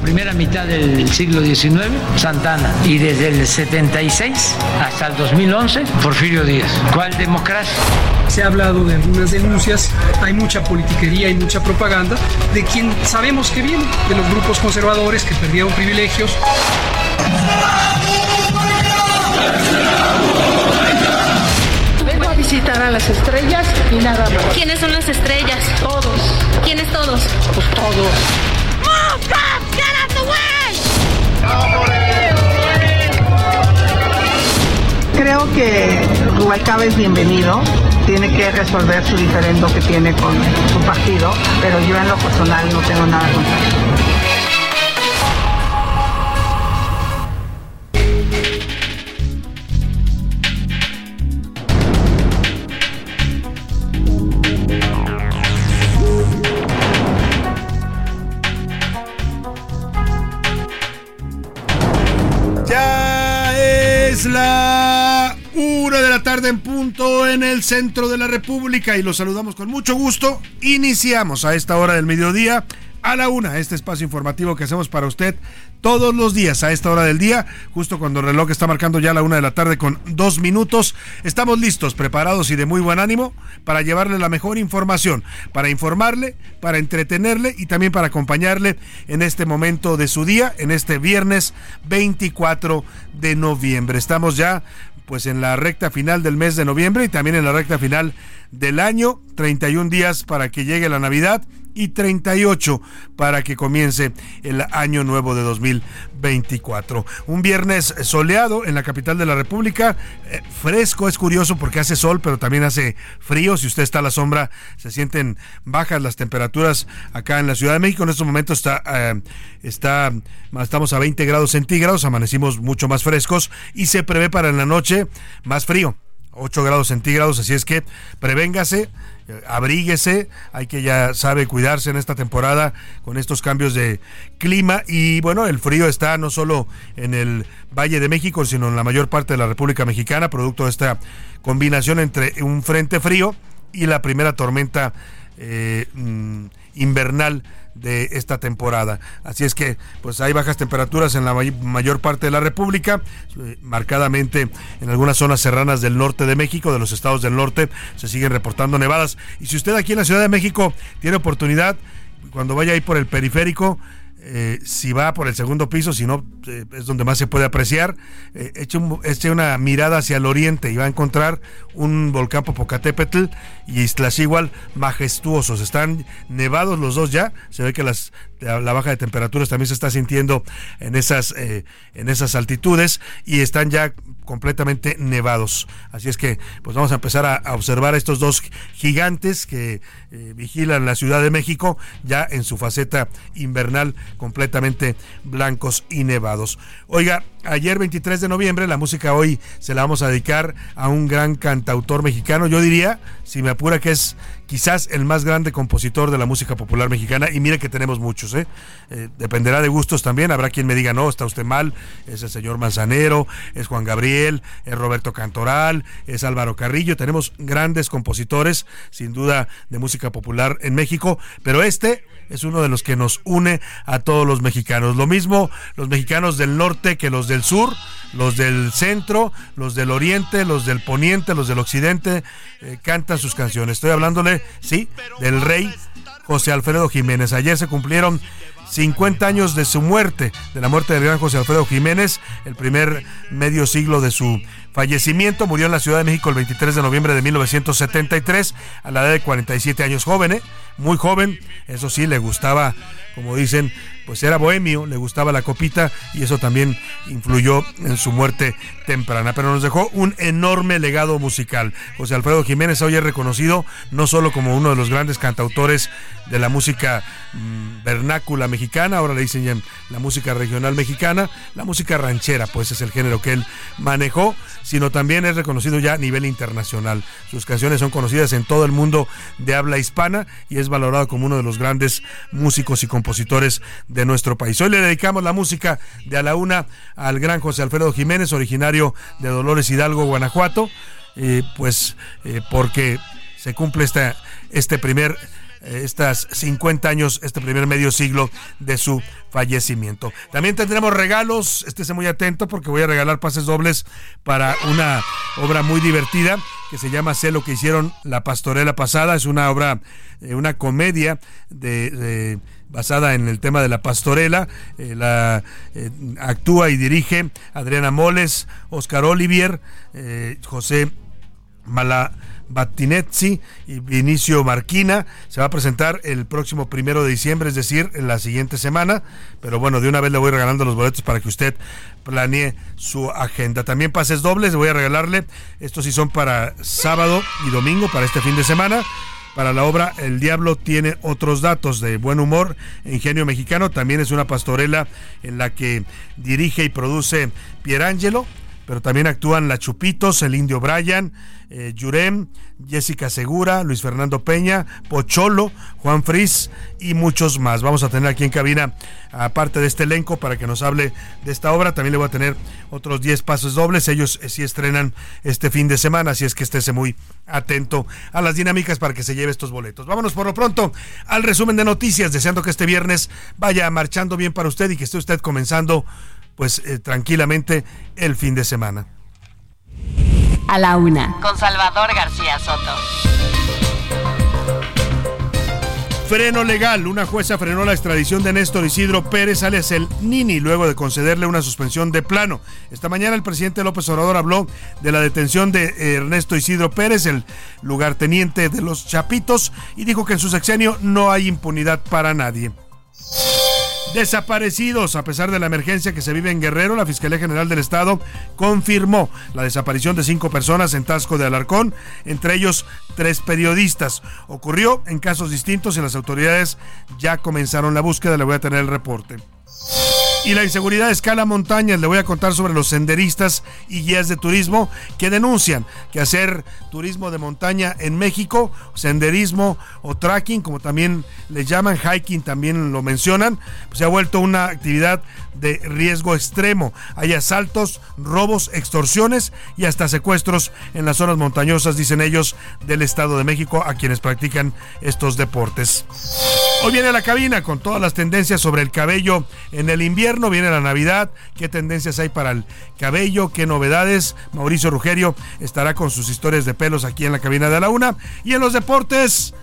Primera mitad del siglo XIX, Santana, y desde el 76 hasta el 2011, Porfirio Díaz. ¿Cuál democracia? Se ha hablado de algunas denuncias, hay mucha politiquería y mucha propaganda de quien sabemos que viene, de los grupos conservadores que perdieron privilegios. Vengo a visitar a las estrellas y nada más. ¿Quiénes son las estrellas? Todos. ¿Quiénes todos? Pues todos. Creo que Rubalcaba es bienvenido, tiene que resolver su diferendo que tiene con su partido, pero yo en lo personal no tengo nada contra él. En punto en el centro de la República y los saludamos con mucho gusto. Iniciamos a esta hora del mediodía a la una este espacio informativo que hacemos para usted todos los días a esta hora del día, justo cuando el reloj está marcando ya la una de la tarde con dos minutos. Estamos listos, preparados y de muy buen ánimo para llevarle la mejor información, para informarle, para entretenerle y también para acompañarle en este momento de su día, en este viernes 24 de noviembre. Estamos ya pues en la recta final del mes de noviembre y también en la recta final del año, 31 días para que llegue la Navidad y 38 para que comience el año nuevo de 2024. Un viernes soleado en la capital de la República, eh, fresco, es curioso porque hace sol, pero también hace frío. Si usted está a la sombra, se sienten bajas las temperaturas acá en la Ciudad de México. En estos momentos está, eh, está, estamos a 20 grados centígrados, amanecimos mucho más frescos y se prevé para en la noche más frío. 8 grados centígrados, así es que prevéngase, abríguese, hay que ya sabe cuidarse en esta temporada con estos cambios de clima y bueno, el frío está no solo en el Valle de México, sino en la mayor parte de la República Mexicana, producto de esta combinación entre un frente frío y la primera tormenta eh, mm, invernal de esta temporada. Así es que pues hay bajas temperaturas en la mayor parte de la República, eh, marcadamente en algunas zonas serranas del norte de México, de los estados del norte, se siguen reportando nevadas. Y si usted aquí en la Ciudad de México tiene oportunidad, cuando vaya ahí por el periférico, eh, si va por el segundo piso, si no, eh, es donde más se puede apreciar. Eh, eche, un, eche, una mirada hacia el oriente y va a encontrar un volcán Popocatépetl y igual majestuosos. Están nevados los dos ya. Se ve que las, la, la baja de temperaturas también se está sintiendo en esas, eh, en esas altitudes y están ya completamente nevados. Así es que pues vamos a empezar a, a observar estos dos gigantes que eh, vigilan la Ciudad de México ya en su faceta invernal completamente blancos y nevados. Oiga, ayer 23 de noviembre la música hoy se la vamos a dedicar a un gran cantautor mexicano, yo diría, si me apura que es quizás el más grande compositor de la música popular mexicana y mire que tenemos muchos, ¿eh? Eh, dependerá de gustos también, habrá quien me diga, no, está usted mal, es el señor Manzanero, es Juan Gabriel, es Roberto Cantoral, es Álvaro Carrillo, tenemos grandes compositores, sin duda, de música popular en México, pero este es uno de los que nos une a todos los mexicanos. Lo mismo los mexicanos del norte que los del sur, los del centro, los del oriente, los del poniente, los del occidente, eh, cantan sus canciones. Estoy hablándole, sí, del rey José Alfredo Jiménez. Ayer se cumplieron 50 años de su muerte, de la muerte del gran José Alfredo Jiménez, el primer medio siglo de su fallecimiento. Murió en la Ciudad de México el 23 de noviembre de 1973 a la edad de 47 años, joven, ¿eh? muy joven. Eso sí, le gustaba, como dicen, pues era bohemio, le gustaba la copita y eso también influyó en su muerte temprana. Pero nos dejó un enorme legado musical. José Alfredo Jiménez hoy es reconocido no solo como uno de los grandes cantautores de la música mm, vernácula mexicana, ahora le dicen ya la música regional mexicana, la música ranchera, pues es el género que él manejó, sino también es reconocido ya a nivel internacional. Sus canciones son conocidas en todo el mundo de habla hispana y es valorado como uno de los grandes músicos y compositores de nuestro país. Hoy le dedicamos la música de a la una al gran José Alfredo Jiménez, originario de Dolores Hidalgo, Guanajuato, eh, pues eh, porque se cumple esta, este primer eh, estas 50 años, este primer medio siglo de su fallecimiento. También tendremos regalos, estése muy atento porque voy a regalar pases dobles para una obra muy divertida que se llama Sé lo que hicieron la pastorela pasada, es una obra, una comedia de basada en el tema de la pastorela. Eh, la eh, actúa y dirige Adriana Moles, Oscar Olivier, eh, José Mala. Battinezzi y Vinicio Marquina. Se va a presentar el próximo primero de diciembre, es decir, en la siguiente semana. Pero bueno, de una vez le voy regalando los boletos para que usted planee su agenda. También pases dobles, le voy a regalarle. Estos sí son para sábado y domingo, para este fin de semana para la obra El Diablo tiene otros datos de buen humor, ingenio mexicano. También es una pastorela en la que dirige y produce Pierangelo, pero también actúan La Chupitos, el Indio Brian, eh, Yurem, Jessica Segura, Luis Fernando Peña, Pocholo, Juan Fris y muchos más. Vamos a tener aquí en cabina, aparte de este elenco, para que nos hable de esta obra. También le voy a tener otros 10 pasos dobles. Ellos eh, sí estrenan este fin de semana, así es que estése muy atento a las dinámicas para que se lleve estos boletos. Vámonos por lo pronto al resumen de noticias, deseando que este viernes vaya marchando bien para usted y que esté usted comenzando pues eh, tranquilamente el fin de semana. A la una. Con Salvador García Soto. Freno legal. Una jueza frenó la extradición de Néstor Isidro Pérez, alias el Nini, luego de concederle una suspensión de plano. Esta mañana el presidente López Obrador habló de la detención de Ernesto Isidro Pérez, el lugarteniente de los Chapitos, y dijo que en su sexenio no hay impunidad para nadie. Desaparecidos. A pesar de la emergencia que se vive en Guerrero, la Fiscalía General del Estado confirmó la desaparición de cinco personas en Tasco de Alarcón, entre ellos tres periodistas. Ocurrió en casos distintos y las autoridades ya comenzaron la búsqueda. Le voy a tener el reporte. Y la inseguridad escala montañas. Le voy a contar sobre los senderistas y guías de turismo que denuncian que hacer turismo de montaña en México, senderismo o trekking, como también le llaman, hiking también lo mencionan, pues se ha vuelto una actividad de riesgo extremo. Hay asaltos, robos, extorsiones y hasta secuestros en las zonas montañosas, dicen ellos, del Estado de México a quienes practican estos deportes. Hoy viene la cabina con todas las tendencias sobre el cabello en el invierno, viene la Navidad, qué tendencias hay para el cabello, qué novedades. Mauricio Rugerio estará con sus historias de pelos aquí en la cabina de la una. Y en los deportes,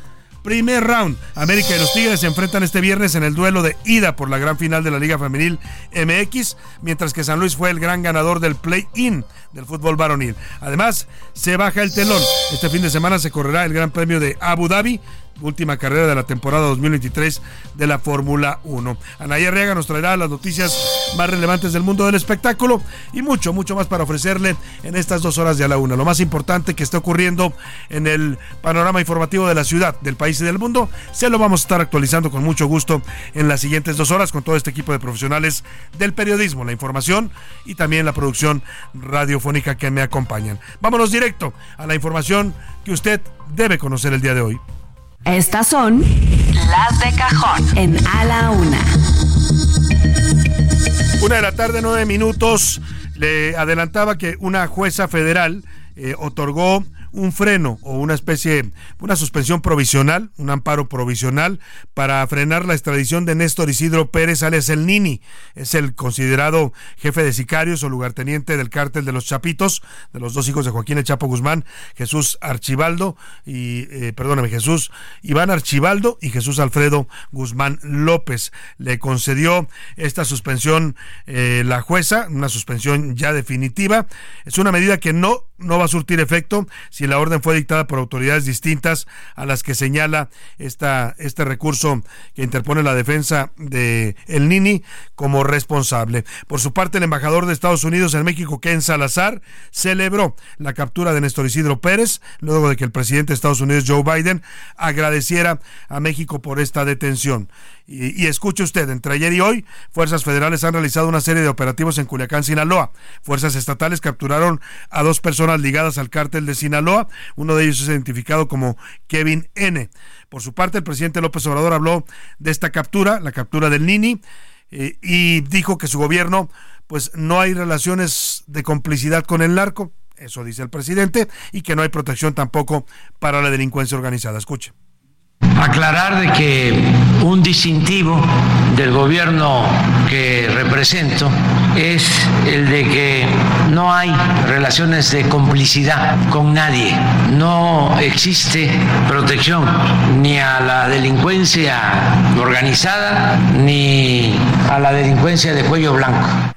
Primer round. América y los Tigres se enfrentan este viernes en el duelo de ida por la gran final de la Liga Femenil MX, mientras que San Luis fue el gran ganador del play-in del fútbol varonil. Además, se baja el telón. Este fin de semana se correrá el Gran Premio de Abu Dhabi última carrera de la temporada 2023 de la Fórmula 1. Anaya Arriaga nos traerá las noticias más relevantes del mundo del espectáculo y mucho, mucho más para ofrecerle en estas dos horas de a la una. Lo más importante que está ocurriendo en el panorama informativo de la ciudad, del país y del mundo, se lo vamos a estar actualizando con mucho gusto en las siguientes dos horas con todo este equipo de profesionales del periodismo, la información y también la producción radiofónica que me acompañan. Vámonos directo a la información que usted debe conocer el día de hoy. Estas son las de cajón en A la Una. Una de la tarde, nueve minutos. Le adelantaba que una jueza federal eh, otorgó un freno o una especie, una suspensión provisional, un amparo provisional para frenar la extradición de Néstor Isidro Pérez alias el Nini. Es el considerado jefe de sicarios o lugarteniente del cártel de los Chapitos, de los dos hijos de Joaquín Chapo Guzmán, Jesús Archibaldo y, eh, perdóname, Jesús Iván Archibaldo y Jesús Alfredo Guzmán López. Le concedió esta suspensión eh, la jueza, una suspensión ya definitiva. Es una medida que no, no va a surtir efecto si la orden fue dictada por autoridades distintas a las que señala esta, este recurso que interpone la defensa de El Nini como responsable. Por su parte, el embajador de Estados Unidos en México, Ken Salazar, celebró la captura de Néstor Isidro Pérez, luego de que el presidente de Estados Unidos, Joe Biden, agradeciera a México por esta detención. Y, y, escuche usted, entre ayer y hoy, fuerzas federales han realizado una serie de operativos en Culiacán, Sinaloa. Fuerzas estatales capturaron a dos personas ligadas al cártel de Sinaloa. Uno de ellos es identificado como Kevin N. Por su parte, el presidente López Obrador habló de esta captura, la captura del Nini, eh, y dijo que su gobierno, pues no hay relaciones de complicidad con el narco, eso dice el presidente, y que no hay protección tampoco para la delincuencia organizada. Escuche. Aclarar de que un distintivo del gobierno que represento es el de que no hay relaciones de complicidad con nadie, no existe protección ni a la delincuencia organizada ni a la delincuencia de cuello blanco.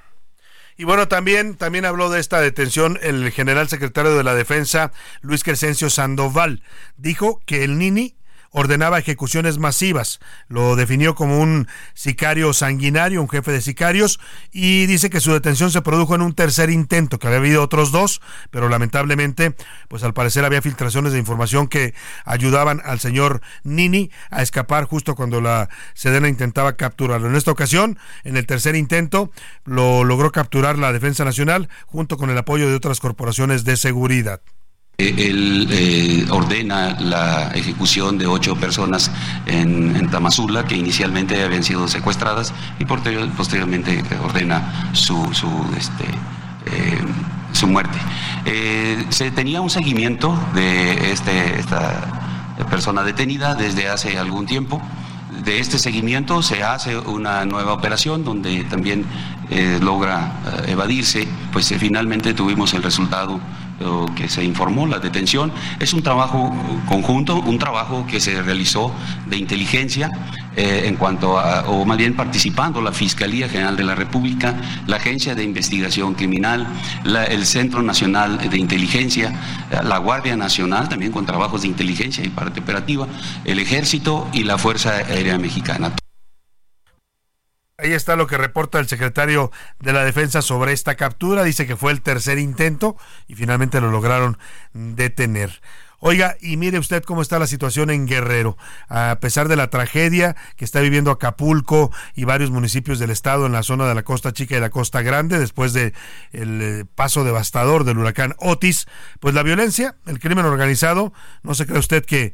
Y bueno, también, también habló de esta detención el general secretario de la Defensa, Luis Crescencio Sandoval. Dijo que el Nini ordenaba ejecuciones masivas. Lo definió como un sicario sanguinario, un jefe de sicarios, y dice que su detención se produjo en un tercer intento, que había habido otros dos, pero lamentablemente, pues al parecer había filtraciones de información que ayudaban al señor Nini a escapar justo cuando la Sedena intentaba capturarlo. En esta ocasión, en el tercer intento, lo logró capturar la Defensa Nacional junto con el apoyo de otras corporaciones de seguridad. Él eh, ordena la ejecución de ocho personas en, en, Tamazula que inicialmente habían sido secuestradas y posterior, posteriormente ordena su, su, este, eh, su muerte. Eh, se tenía un seguimiento de este, esta persona detenida desde hace algún tiempo. De este seguimiento se hace una nueva operación donde también logra evadirse, pues finalmente tuvimos el resultado que se informó, la detención, es un trabajo conjunto, un trabajo que se realizó de inteligencia eh, en cuanto a, o más bien participando la Fiscalía General de la República, la Agencia de Investigación Criminal, la, el Centro Nacional de Inteligencia, la Guardia Nacional, también con trabajos de inteligencia y parte operativa, el Ejército y la Fuerza Aérea Mexicana. Ahí está lo que reporta el secretario de la Defensa sobre esta captura. Dice que fue el tercer intento y finalmente lo lograron detener. Oiga, y mire usted cómo está la situación en Guerrero. A pesar de la tragedia que está viviendo Acapulco y varios municipios del estado en la zona de la Costa Chica y la Costa Grande después de el eh, paso devastador del huracán Otis, pues la violencia, el crimen organizado, no se cree usted que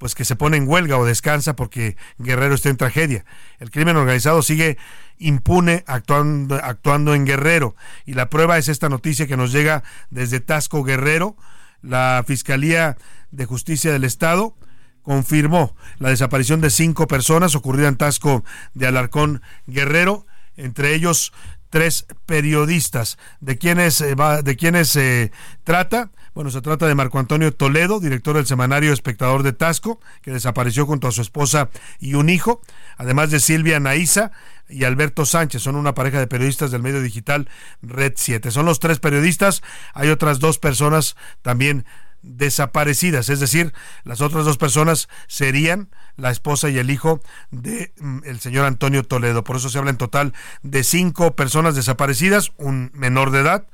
pues que se pone en huelga o descansa porque Guerrero está en tragedia. El crimen organizado sigue impune actuando, actuando en Guerrero. Y la prueba es esta noticia que nos llega desde Tasco Guerrero. La Fiscalía de Justicia del Estado confirmó la desaparición de cinco personas ocurrida en Tasco de Alarcón Guerrero, entre ellos tres periodistas. ¿De quiénes, eh, de se trata? Bueno, se trata de Marco Antonio Toledo, director del semanario Espectador de Tasco, que desapareció junto a su esposa y un hijo, además de Silvia Naiza y Alberto Sánchez, son una pareja de periodistas del medio digital Red 7. Son los tres periodistas, hay otras dos personas también desaparecidas, es decir, las otras dos personas serían la esposa y el hijo de mm, el señor Antonio Toledo. Por eso se habla en total de cinco personas desaparecidas, un menor de edad,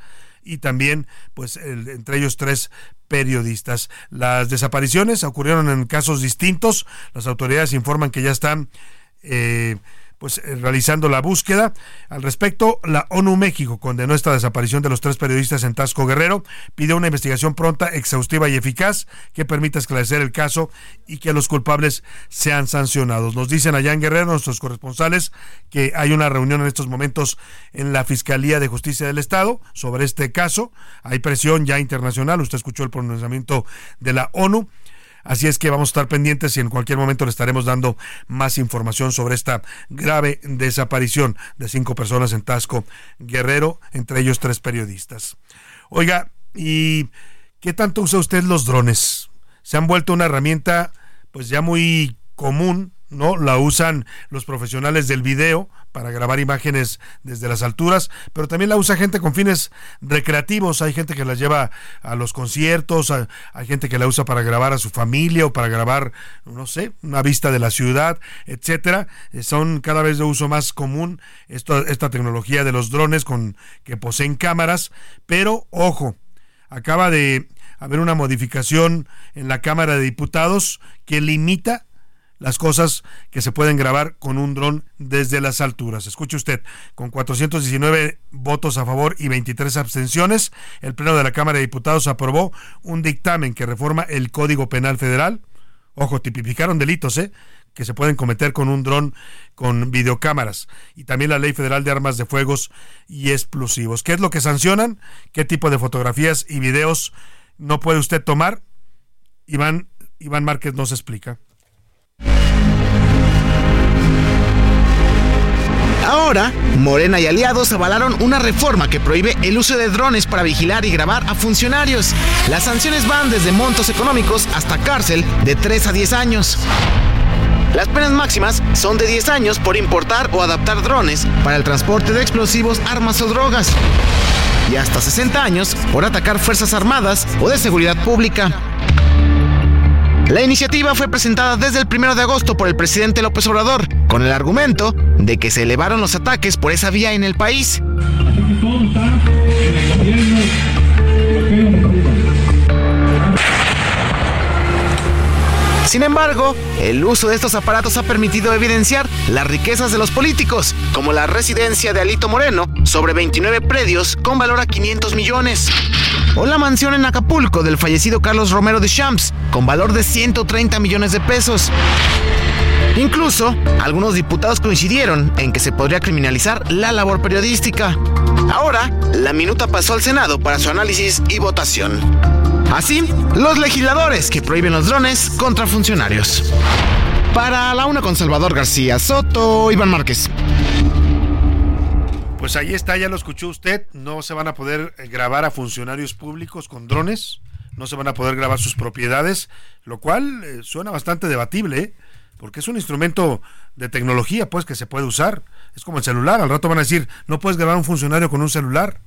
y también, pues, el, entre ellos tres periodistas. Las desapariciones ocurrieron en casos distintos. Las autoridades informan que ya están eh, pues eh, realizando la búsqueda. Al respecto, la ONU México condenó esta desaparición de los tres periodistas en Tasco Guerrero, pidió una investigación pronta, exhaustiva y eficaz que permita esclarecer el caso y que los culpables sean sancionados. Nos dicen allá en Guerrero nuestros corresponsales que hay una reunión en estos momentos en la Fiscalía de Justicia del Estado sobre este caso. Hay presión ya internacional, usted escuchó el pronunciamiento de la ONU Así es que vamos a estar pendientes y en cualquier momento le estaremos dando más información sobre esta grave desaparición de cinco personas en Tasco Guerrero, entre ellos tres periodistas. Oiga, ¿y qué tanto usa usted los drones? Se han vuelto una herramienta pues ya muy común ¿no? La usan los profesionales del video para grabar imágenes desde las alturas, pero también la usa gente con fines recreativos. Hay gente que la lleva a los conciertos, hay gente que la usa para grabar a su familia o para grabar, no sé, una vista de la ciudad, etcétera. Eh, son cada vez de uso más común esto, esta tecnología de los drones con que poseen cámaras, pero ojo, acaba de haber una modificación en la Cámara de Diputados que limita las cosas que se pueden grabar con un dron desde las alturas. Escuche usted, con 419 votos a favor y 23 abstenciones, el Pleno de la Cámara de Diputados aprobó un dictamen que reforma el Código Penal Federal. Ojo, tipificaron delitos, ¿eh? que se pueden cometer con un dron con videocámaras y también la Ley Federal de Armas de Fuegos y Explosivos. ¿Qué es lo que sancionan? ¿Qué tipo de fotografías y videos no puede usted tomar? Iván, Iván Márquez nos explica. Ahora, Morena y aliados avalaron una reforma que prohíbe el uso de drones para vigilar y grabar a funcionarios. Las sanciones van desde montos económicos hasta cárcel de 3 a 10 años. Las penas máximas son de 10 años por importar o adaptar drones para el transporte de explosivos, armas o drogas. Y hasta 60 años por atacar fuerzas armadas o de seguridad pública. La iniciativa fue presentada desde el 1 de agosto por el presidente López Obrador, con el argumento de que se elevaron los ataques por esa vía en el país. Sin embargo, el uso de estos aparatos ha permitido evidenciar las riquezas de los políticos, como la residencia de Alito Moreno, sobre 29 predios con valor a 500 millones, o la mansión en Acapulco del fallecido Carlos Romero de Champs, con valor de 130 millones de pesos. Incluso, algunos diputados coincidieron en que se podría criminalizar la labor periodística. Ahora, la minuta pasó al Senado para su análisis y votación. Así, los legisladores que prohíben los drones contra funcionarios. Para la una con Salvador García Soto, Iván Márquez. Pues ahí está, ya lo escuchó usted. No se van a poder eh, grabar a funcionarios públicos con drones, no se van a poder grabar sus propiedades, lo cual eh, suena bastante debatible, ¿eh? porque es un instrumento de tecnología, pues, que se puede usar. Es como el celular. Al rato van a decir, no puedes grabar a un funcionario con un celular.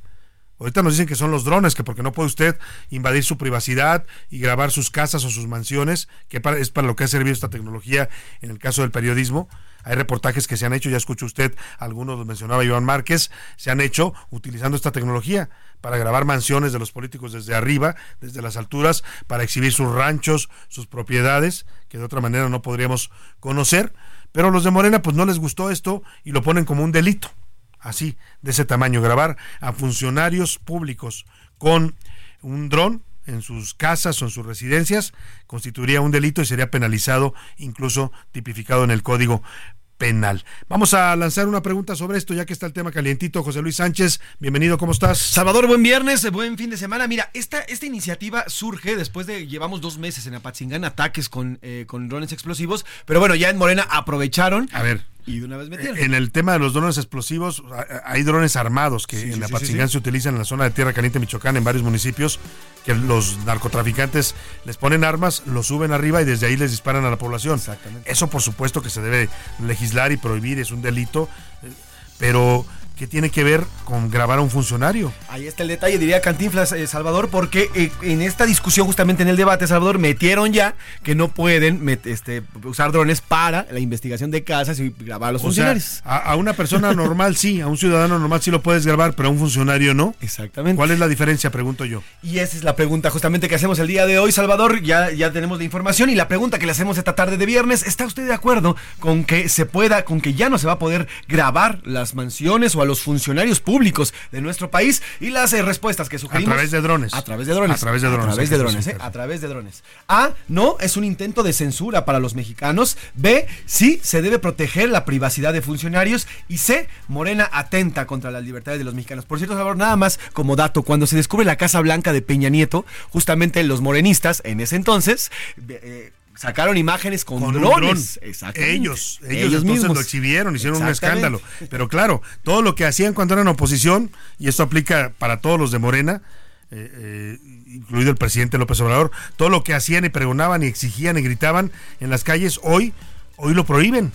Ahorita nos dicen que son los drones, que porque no puede usted invadir su privacidad y grabar sus casas o sus mansiones, que es para lo que ha servido esta tecnología en el caso del periodismo. Hay reportajes que se han hecho, ya escuchó usted, algunos los mencionaba Iván Márquez, se han hecho utilizando esta tecnología para grabar mansiones de los políticos desde arriba, desde las alturas, para exhibir sus ranchos, sus propiedades, que de otra manera no podríamos conocer. Pero los de Morena pues no les gustó esto y lo ponen como un delito así, de ese tamaño, grabar a funcionarios públicos con un dron en sus casas o en sus residencias constituiría un delito y sería penalizado, incluso tipificado en el Código penal. Vamos a lanzar una pregunta sobre esto, ya que está el tema calientito. José Luis Sánchez, bienvenido, ¿cómo estás? Salvador, buen viernes, buen fin de semana. Mira, esta, esta iniciativa surge después de, llevamos dos meses en Apatzingán, ataques con, eh, con drones explosivos, pero bueno, ya en Morena aprovecharon. A ver, y de una vez metieron. En el tema de los drones explosivos, hay drones armados que en la sí, se utilizan en la zona de Tierra Caliente, Michoacán, en varios municipios, que los narcotraficantes les ponen armas, los suben arriba y desde ahí les disparan a la población. Exactamente. Eso por supuesto que se debe legislar y prohibir, es un delito, eh, pero ¿qué tiene que ver con grabar a un funcionario? Ahí está el detalle, diría Cantinflas, eh, Salvador, porque eh, en esta discusión, justamente en el debate, Salvador, metieron ya que no pueden este, usar drones para la investigación de casas y grabar a los funcionarios. a, una persona normal sí, a un ciudadano normal sí lo puedes grabar, pero a un funcionario no. Exactamente. ¿Cuál es la diferencia? Pregunto yo. Y esa es la pregunta justamente que hacemos el día de hoy, Salvador. Ya, ya tenemos la información y la pregunta que le hacemos esta tarde de viernes, ¿está usted de acuerdo con que se pueda, con que ya no se va a poder grabar las mansiones o a los funcionarios públicos de nuestro país? Y las eh, respuestas que sugerimos. A través de drones. A través de drones. A través de drones. A través de drones, eh, A través de drones. A, no, es un intento de censura para los mexicanos. B, sí, se debe proteger la privacidad de funcionarios. Y C, Morena atenta contra las libertades de los mexicanos. Por cierto, Salvador, nada más como dato, cuando se descubre la Casa Blanca de Peña Nieto, justamente los morenistas en ese entonces eh, sacaron imágenes con, drones. Ellos, ellos, entonces lo exhibieron, hicieron un escándalo. Pero claro, todo lo que hacían cuando eran oposición, y esto aplica para todos los de Morena, eh, eh, incluido el presidente López Obrador, todo lo que hacían y pregonaban y exigían y gritaban en las calles, hoy, hoy lo prohíben.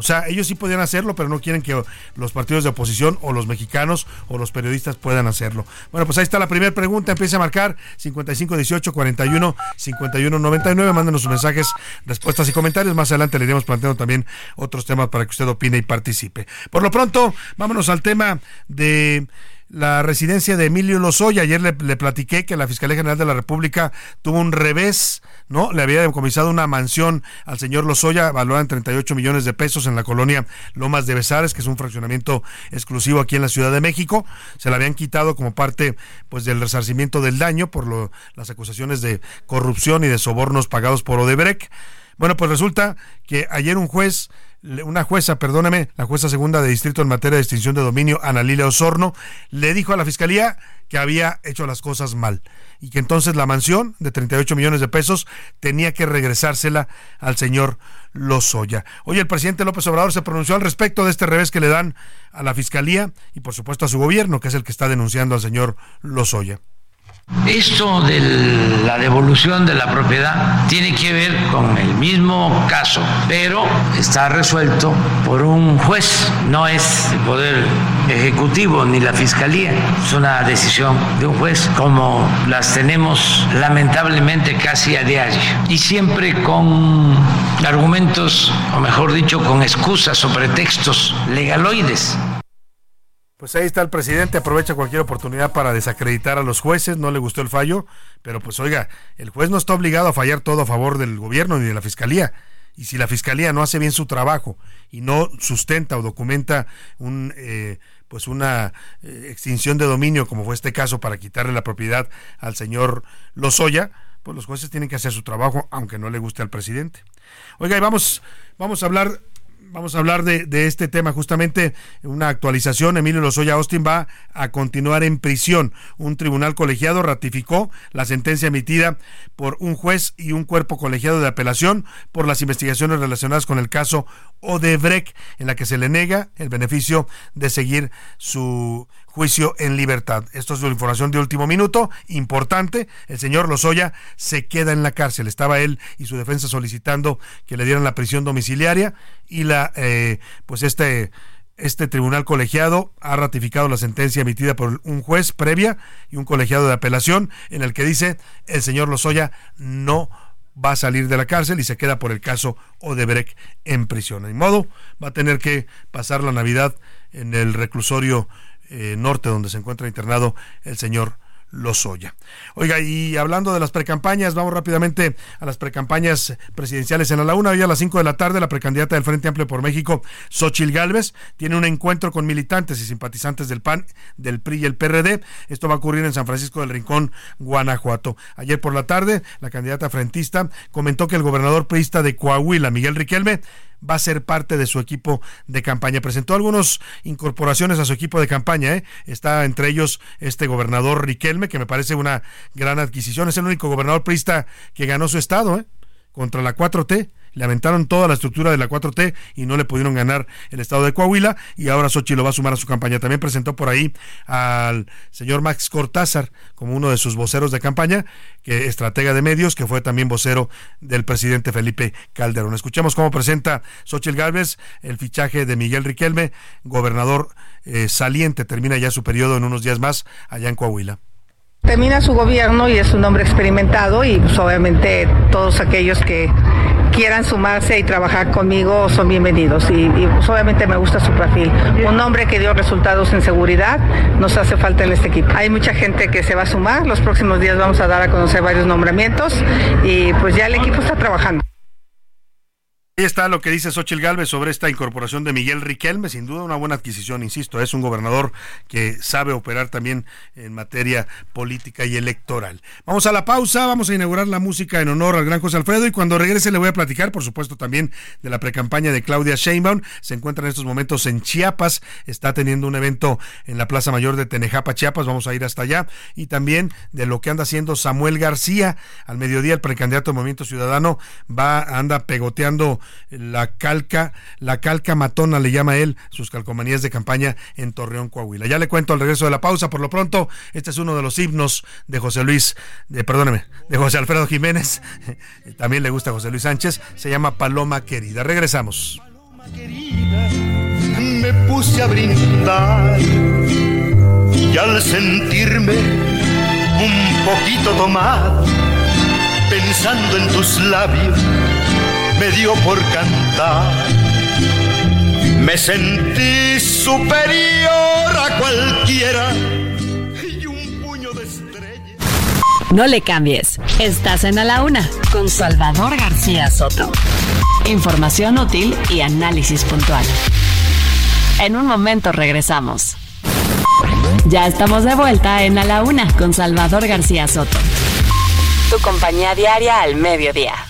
O sea, ellos sí podían hacerlo, pero no quieren que los partidos de oposición o los mexicanos o los periodistas puedan hacerlo. Bueno, pues ahí está la primera pregunta. Empieza a marcar 5518 41 51 99. Mándenos sus mensajes, respuestas y comentarios. Más adelante le iremos planteando también otros temas para que usted opine y participe. Por lo pronto, vámonos al tema de la residencia de Emilio Lozoya. Ayer le, platiqué que la Fiscalía General de la República tuvo un revés, ¿no? Le había decomisado una mansión al señor Lozoya, valorada en 38 millones de pesos en la colonia Lomas de Besares, que es un fraccionamiento exclusivo aquí en la Ciudad de México. Se la habían quitado como parte pues del resarcimiento del daño por lo, las acusaciones de corrupción y de sobornos pagados por Odebrecht. Bueno, pues resulta que ayer un juez una jueza, perdóneme, la jueza segunda de distrito en materia de extinción de dominio, Ana Lilia Osorno, le dijo a la fiscalía que había hecho las cosas mal y que entonces la mansión de 38 millones de pesos tenía que regresársela al señor Lozoya. Hoy el presidente López Obrador se pronunció al respecto de este revés que le dan a la fiscalía y por supuesto a su gobierno, que es el que está denunciando al señor Lozoya. Esto de la devolución de la propiedad tiene que ver con el mismo caso, pero está resuelto por un juez, no es el Poder Ejecutivo ni la Fiscalía, es una decisión de un juez, como las tenemos lamentablemente casi a diario, y siempre con argumentos, o mejor dicho, con excusas o pretextos legaloides. Pues ahí está el presidente, aprovecha cualquier oportunidad para desacreditar a los jueces, no le gustó el fallo, pero pues oiga, el juez no está obligado a fallar todo a favor del gobierno ni de la fiscalía. Y si la fiscalía no hace bien su trabajo y no sustenta o documenta un eh, pues una eh, extinción de dominio, como fue este caso, para quitarle la propiedad al señor Lozoya, pues los jueces tienen que hacer su trabajo, aunque no le guste al presidente. Oiga, y vamos, vamos a hablar vamos a hablar de, de, este tema, justamente una actualización. Emilio Lozoya Austin va a continuar en prisión. Un tribunal colegiado ratificó la sentencia emitida por un juez y un cuerpo colegiado de apelación por las investigaciones relacionadas con el caso Odebrecht, en la que se le nega el beneficio de seguir su juicio en libertad. Esto es la información de último minuto, importante. El señor Lozoya se queda en la cárcel. Estaba él y su defensa solicitando que le dieran la prisión domiciliaria y la, eh, pues este, este tribunal colegiado ha ratificado la sentencia emitida por un juez previa y un colegiado de apelación en el que dice el señor Lozoya no va a salir de la cárcel y se queda por el caso Odebrecht en prisión. De modo, va a tener que pasar la Navidad en el reclusorio eh, norte donde se encuentra internado el señor Lozoya. Oiga, y hablando de las precampañas, vamos rápidamente a las precampañas presidenciales en la una. Hoy a las 5 de la tarde, la precandidata del Frente Amplio por México, Xochil Gálvez, tiene un encuentro con militantes y simpatizantes del PAN, del PRI y el PRD. Esto va a ocurrir en San Francisco del Rincón, Guanajuato. Ayer por la tarde, la candidata frentista comentó que el gobernador priista de Coahuila, Miguel Riquelme, va a ser parte de su equipo de campaña. Presentó algunas incorporaciones a su equipo de campaña. ¿eh? Está entre ellos este gobernador Riquelme, que me parece una gran adquisición. Es el único gobernador prista que ganó su estado. ¿eh? Contra la 4T le aventaron toda la estructura de la 4T y no le pudieron ganar el estado de Coahuila y ahora Xochitl lo va a sumar a su campaña. También presentó por ahí al señor Max Cortázar como uno de sus voceros de campaña, que estratega de medios, que fue también vocero del presidente Felipe Calderón. Escuchemos cómo presenta Xochitl Gálvez el fichaje de Miguel Riquelme, gobernador eh, saliente, termina ya su periodo en unos días más allá en Coahuila. Termina su gobierno y es un hombre experimentado y pues, obviamente todos aquellos que quieran sumarse y trabajar conmigo son bienvenidos y, pues, obviamente me gusta su perfil. Un hombre que dio resultados en seguridad nos hace falta en este equipo. Hay mucha gente que se va a sumar, los próximos días vamos a dar a conocer varios nombramientos y pues ya el equipo está trabajando. Ahí está lo que dice Xochitl Galvez sobre esta incorporación de Miguel Riquelme, sin duda una buena adquisición, insisto, es un gobernador que sabe operar también en materia política y electoral. Vamos a la pausa, vamos a inaugurar la música en honor al gran José Alfredo y cuando regrese le voy a platicar, por supuesto, también de la precampaña de Claudia Sheinbaum. Se encuentra en estos momentos en Chiapas, está teniendo un evento en la Plaza Mayor de Tenejapa, Chiapas, vamos a ir hasta allá, y también de lo que anda haciendo Samuel García. Al mediodía el precandidato de Movimiento Ciudadano va anda pegoteando la calca, la calca matona le llama él, sus calcomanías de campaña en Torreón, Coahuila. Ya le cuento al regreso de la pausa, por lo pronto, este es uno de los himnos de José Luis, de, perdóneme, de José Alfredo Jiménez, también le gusta José Luis Sánchez, se llama Paloma Querida. Regresamos. me puse a brindar y al sentirme un poquito tomado, pensando en tus labios, me dio por cantar. Me sentí superior a cualquiera. Y un puño de estrellas. No le cambies. Estás en A la Una con Salvador García Soto. Información útil y análisis puntual. En un momento regresamos. Ya estamos de vuelta en A la Una con Salvador García Soto. Tu compañía diaria al mediodía.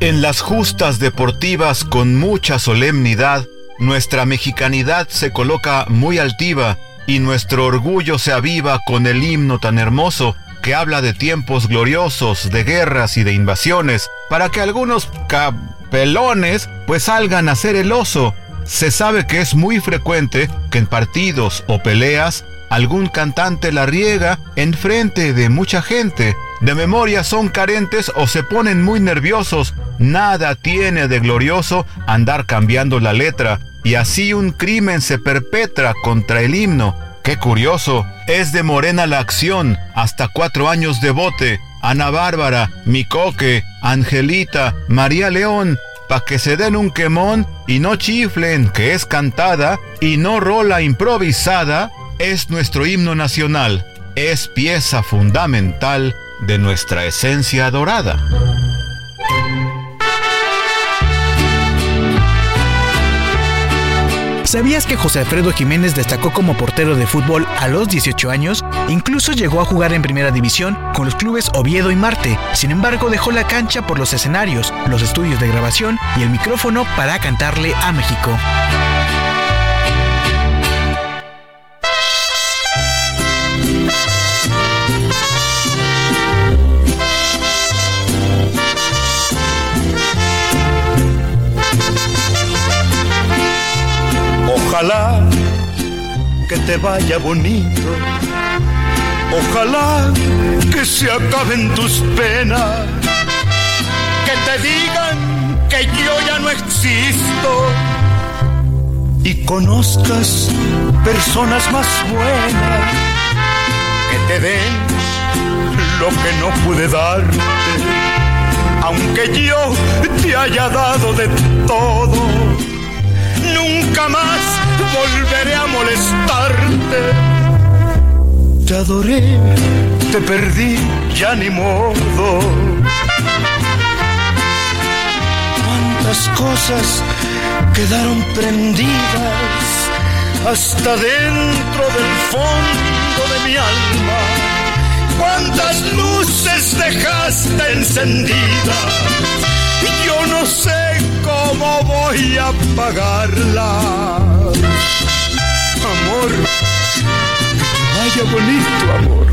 En las justas deportivas con mucha solemnidad, nuestra mexicanidad se coloca muy altiva y nuestro orgullo se aviva con el himno tan hermoso que habla de tiempos gloriosos, de guerras y de invasiones, para que algunos capelones pues salgan a ser el oso. Se sabe que es muy frecuente que en partidos o peleas algún cantante la riega en frente de mucha gente. De memoria son carentes o se ponen muy nerviosos. Nada tiene de glorioso andar cambiando la letra. Y así un crimen se perpetra contra el himno. Qué curioso. Es de Morena la acción. Hasta cuatro años de bote. Ana Bárbara, Micoque, Angelita, María León, pa' que se den un quemón y no chiflen que es cantada y no rola improvisada, es nuestro himno nacional, es pieza fundamental de nuestra esencia dorada. ¿Sabías que José Alfredo Jiménez destacó como portero de fútbol a los 18 años? Incluso llegó a jugar en primera división con los clubes Oviedo y Marte. Sin embargo, dejó la cancha por los escenarios, los estudios de grabación y el micrófono para cantarle a México. Que te vaya bonito. Ojalá que se acaben tus penas. Que te digan que yo ya no existo. Y conozcas personas más buenas que te den lo que no pude darte. Aunque yo te haya dado de todo nunca más volveré a molestarte. Te adoré, te perdí, ya ni modo. cuántas cosas quedaron prendidas hasta dentro del fondo de mi alma. Cuántas luces dejaste encendidas yo no sé cómo voy a apagarla. Amor, vaya bonito, amor.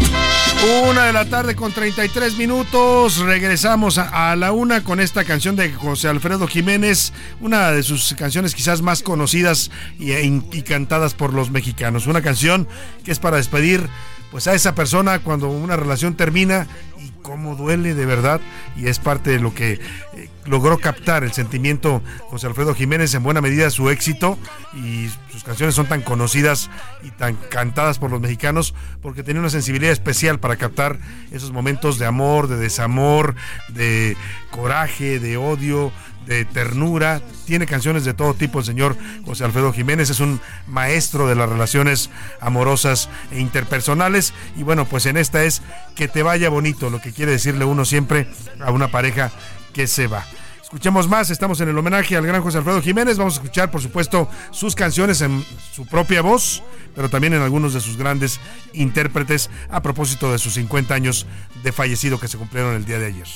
Una de la tarde con 33 minutos. Regresamos a, la una con esta canción de José Alfredo Jiménez, una de sus canciones quizás más conocidas y, y, cantadas por los mexicanos. Una canción que es para despedir pues a esa persona cuando una relación termina y cómo duele de verdad. Y es parte de lo que eh, logró captar el sentimiento José Alfredo Jiménez en buena medida su éxito. Y sus canciones son tan conocidas y tan cantadas por los mexicanos porque tenía una sensibilidad especial para captar esos momentos de amor, de desamor, de coraje, de odio, de ternura, tiene canciones de todo tipo el señor José Alfredo Jiménez, es un maestro de las relaciones amorosas e interpersonales y bueno, pues en esta es que te vaya bonito, lo que quiere decirle uno siempre a una pareja que se va. Escuchemos más, estamos en el homenaje al gran José Alfredo Jiménez, vamos a escuchar por supuesto sus canciones en su propia voz, pero también en algunos de sus grandes intérpretes a propósito de sus 50 años de fallecido que se cumplieron el día de ayer.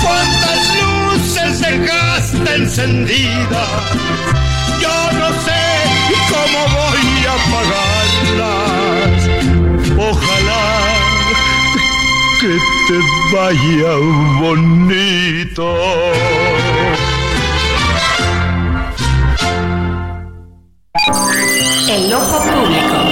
¿Cuántas luces dejaste encendidas? Yo no sé cómo voy a apagarlas. Ojalá que te vaya bonito. El ojo público.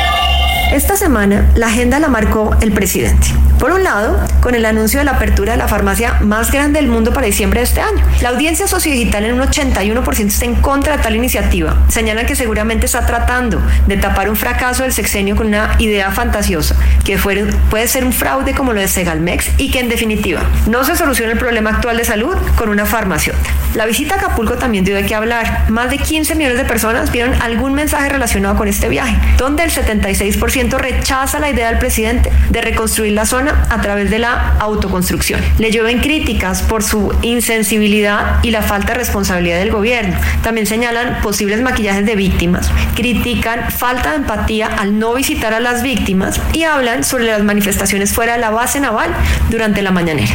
Esta semana la agenda la marcó el presidente. Por un lado, con el anuncio de la apertura de la farmacia más grande del mundo para diciembre de este año. La audiencia sociodigital en un 81% está en contra de tal iniciativa. Señalan que seguramente está tratando de tapar un fracaso del sexenio con una idea fantasiosa, que puede ser un fraude como lo de Segalmex y que en definitiva no se soluciona el problema actual de salud con una farmaciota. La visita a Acapulco también dio de qué hablar. Más de 15 millones de personas vieron algún mensaje relacionado con este viaje, donde el 76% rechaza la idea del presidente de reconstruir la zona a través de la autoconstrucción. Le llueven críticas por su insensibilidad y la falta de responsabilidad del gobierno. También señalan posibles maquillajes de víctimas, critican falta de empatía al no visitar a las víctimas y hablan sobre las manifestaciones fuera de la base naval durante la mañanera.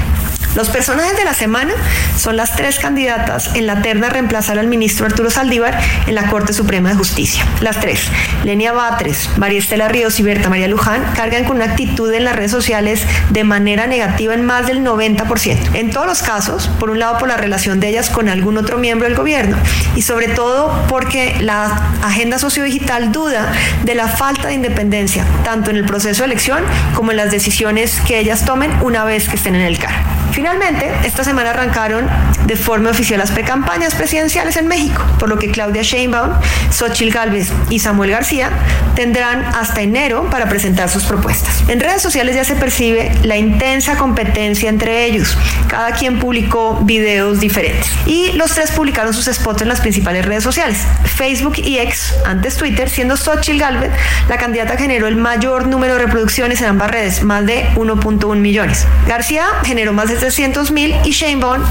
Los personajes de la semana son las tres candidatas en la terna a reemplazar al ministro Arturo Saldívar en la Corte Suprema de Justicia. Las tres, Lenia Batres, María Estela Ríos y Berta María Luján, cargan con una actitud en las redes sociales de manera negativa en más del 90%. En todos los casos, por un lado por la relación de ellas con algún otro miembro del gobierno y sobre todo porque la agenda sociodigital duda de la falta de independencia, tanto en el proceso de elección como en las decisiones que ellas tomen una vez que estén en el cargo. Finalmente, esta semana arrancaron de forma oficial las precampañas presidenciales en México, por lo que Claudia Sheinbaum, Xochitl Gálvez y Samuel García tendrán hasta enero para presentar sus propuestas. En redes sociales ya se percibe la intensa competencia entre ellos. Cada quien publicó videos diferentes. Y los tres publicaron sus spots en las principales redes sociales, Facebook y X, antes Twitter, siendo Xochitl Gálvez la candidata que generó el mayor número de reproducciones en ambas redes, más de 1.1 millones. García generó más de 300 mil y Sheinbaum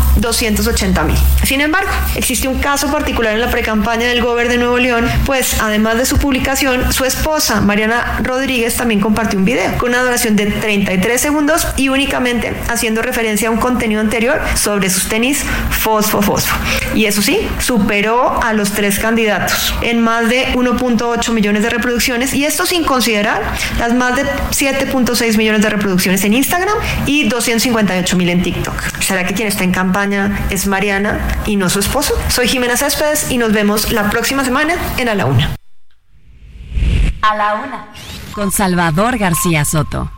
280 mil. Sin embargo, existe un caso particular en la precampaña del gobierno de Nuevo León, pues además de su publicación, su esposa Mariana Rodríguez también compartió un video con una duración de 33 segundos y únicamente haciendo referencia a un contenido anterior sobre sus tenis fosfo fosfo. Y eso sí, superó a los tres candidatos en más de 1.8 millones de reproducciones y esto sin considerar las más de 7.6 millones de reproducciones en Instagram y 258 mil en TikTok. ¿Será que quien está en campaña es Mariana y no su esposo? Soy Jimena Céspedes y nos vemos la próxima semana en A la Una. A la Una. Con Salvador García Soto.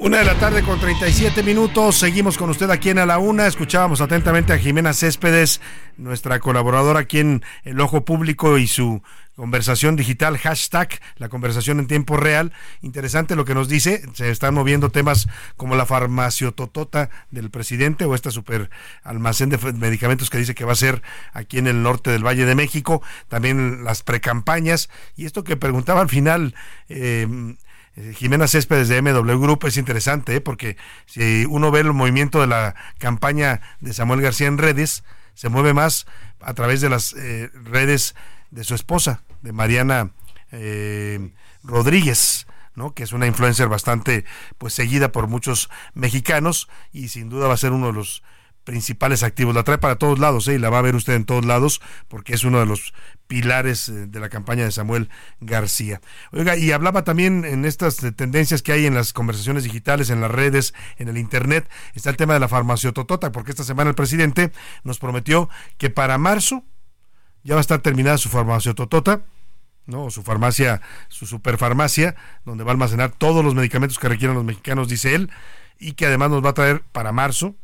Una de la tarde con 37 minutos. Seguimos con usted aquí en A la Una. Escuchábamos atentamente a Jimena Céspedes, nuestra colaboradora aquí en El Ojo Público y su conversación digital, hashtag, la conversación en tiempo real. Interesante lo que nos dice. Se están moviendo temas como la farmaciototota del presidente o este super almacén de medicamentos que dice que va a ser aquí en el norte del Valle de México. También las precampañas. Y esto que preguntaba al final. Eh, Jimena Céspedes de MW Group es interesante, ¿eh? porque si uno ve el movimiento de la campaña de Samuel García en redes, se mueve más a través de las eh, redes de su esposa, de Mariana Rodríguez. ¿no? que es una influencer bastante pues seguida por muchos mexicanos y sin duda va a ser uno de los principales activos. La trae para todos lados ¿eh? y la va a ver usted en todos lados porque es uno de los pilares eh, de la campaña de Samuel García. Oiga, y hablaba también en estas tendencias que hay en las conversaciones digitales, en las redes, en el Internet, está el tema de la farmaciototota, porque esta semana el presidente nos prometió que para marzo ya va a estar terminada su farmaciototota. ¿no? su farmacia, su superfarmacia, donde va a almacenar todos los medicamentos que requieran los mexicanos, dice él, y que además nos va a traer para marzo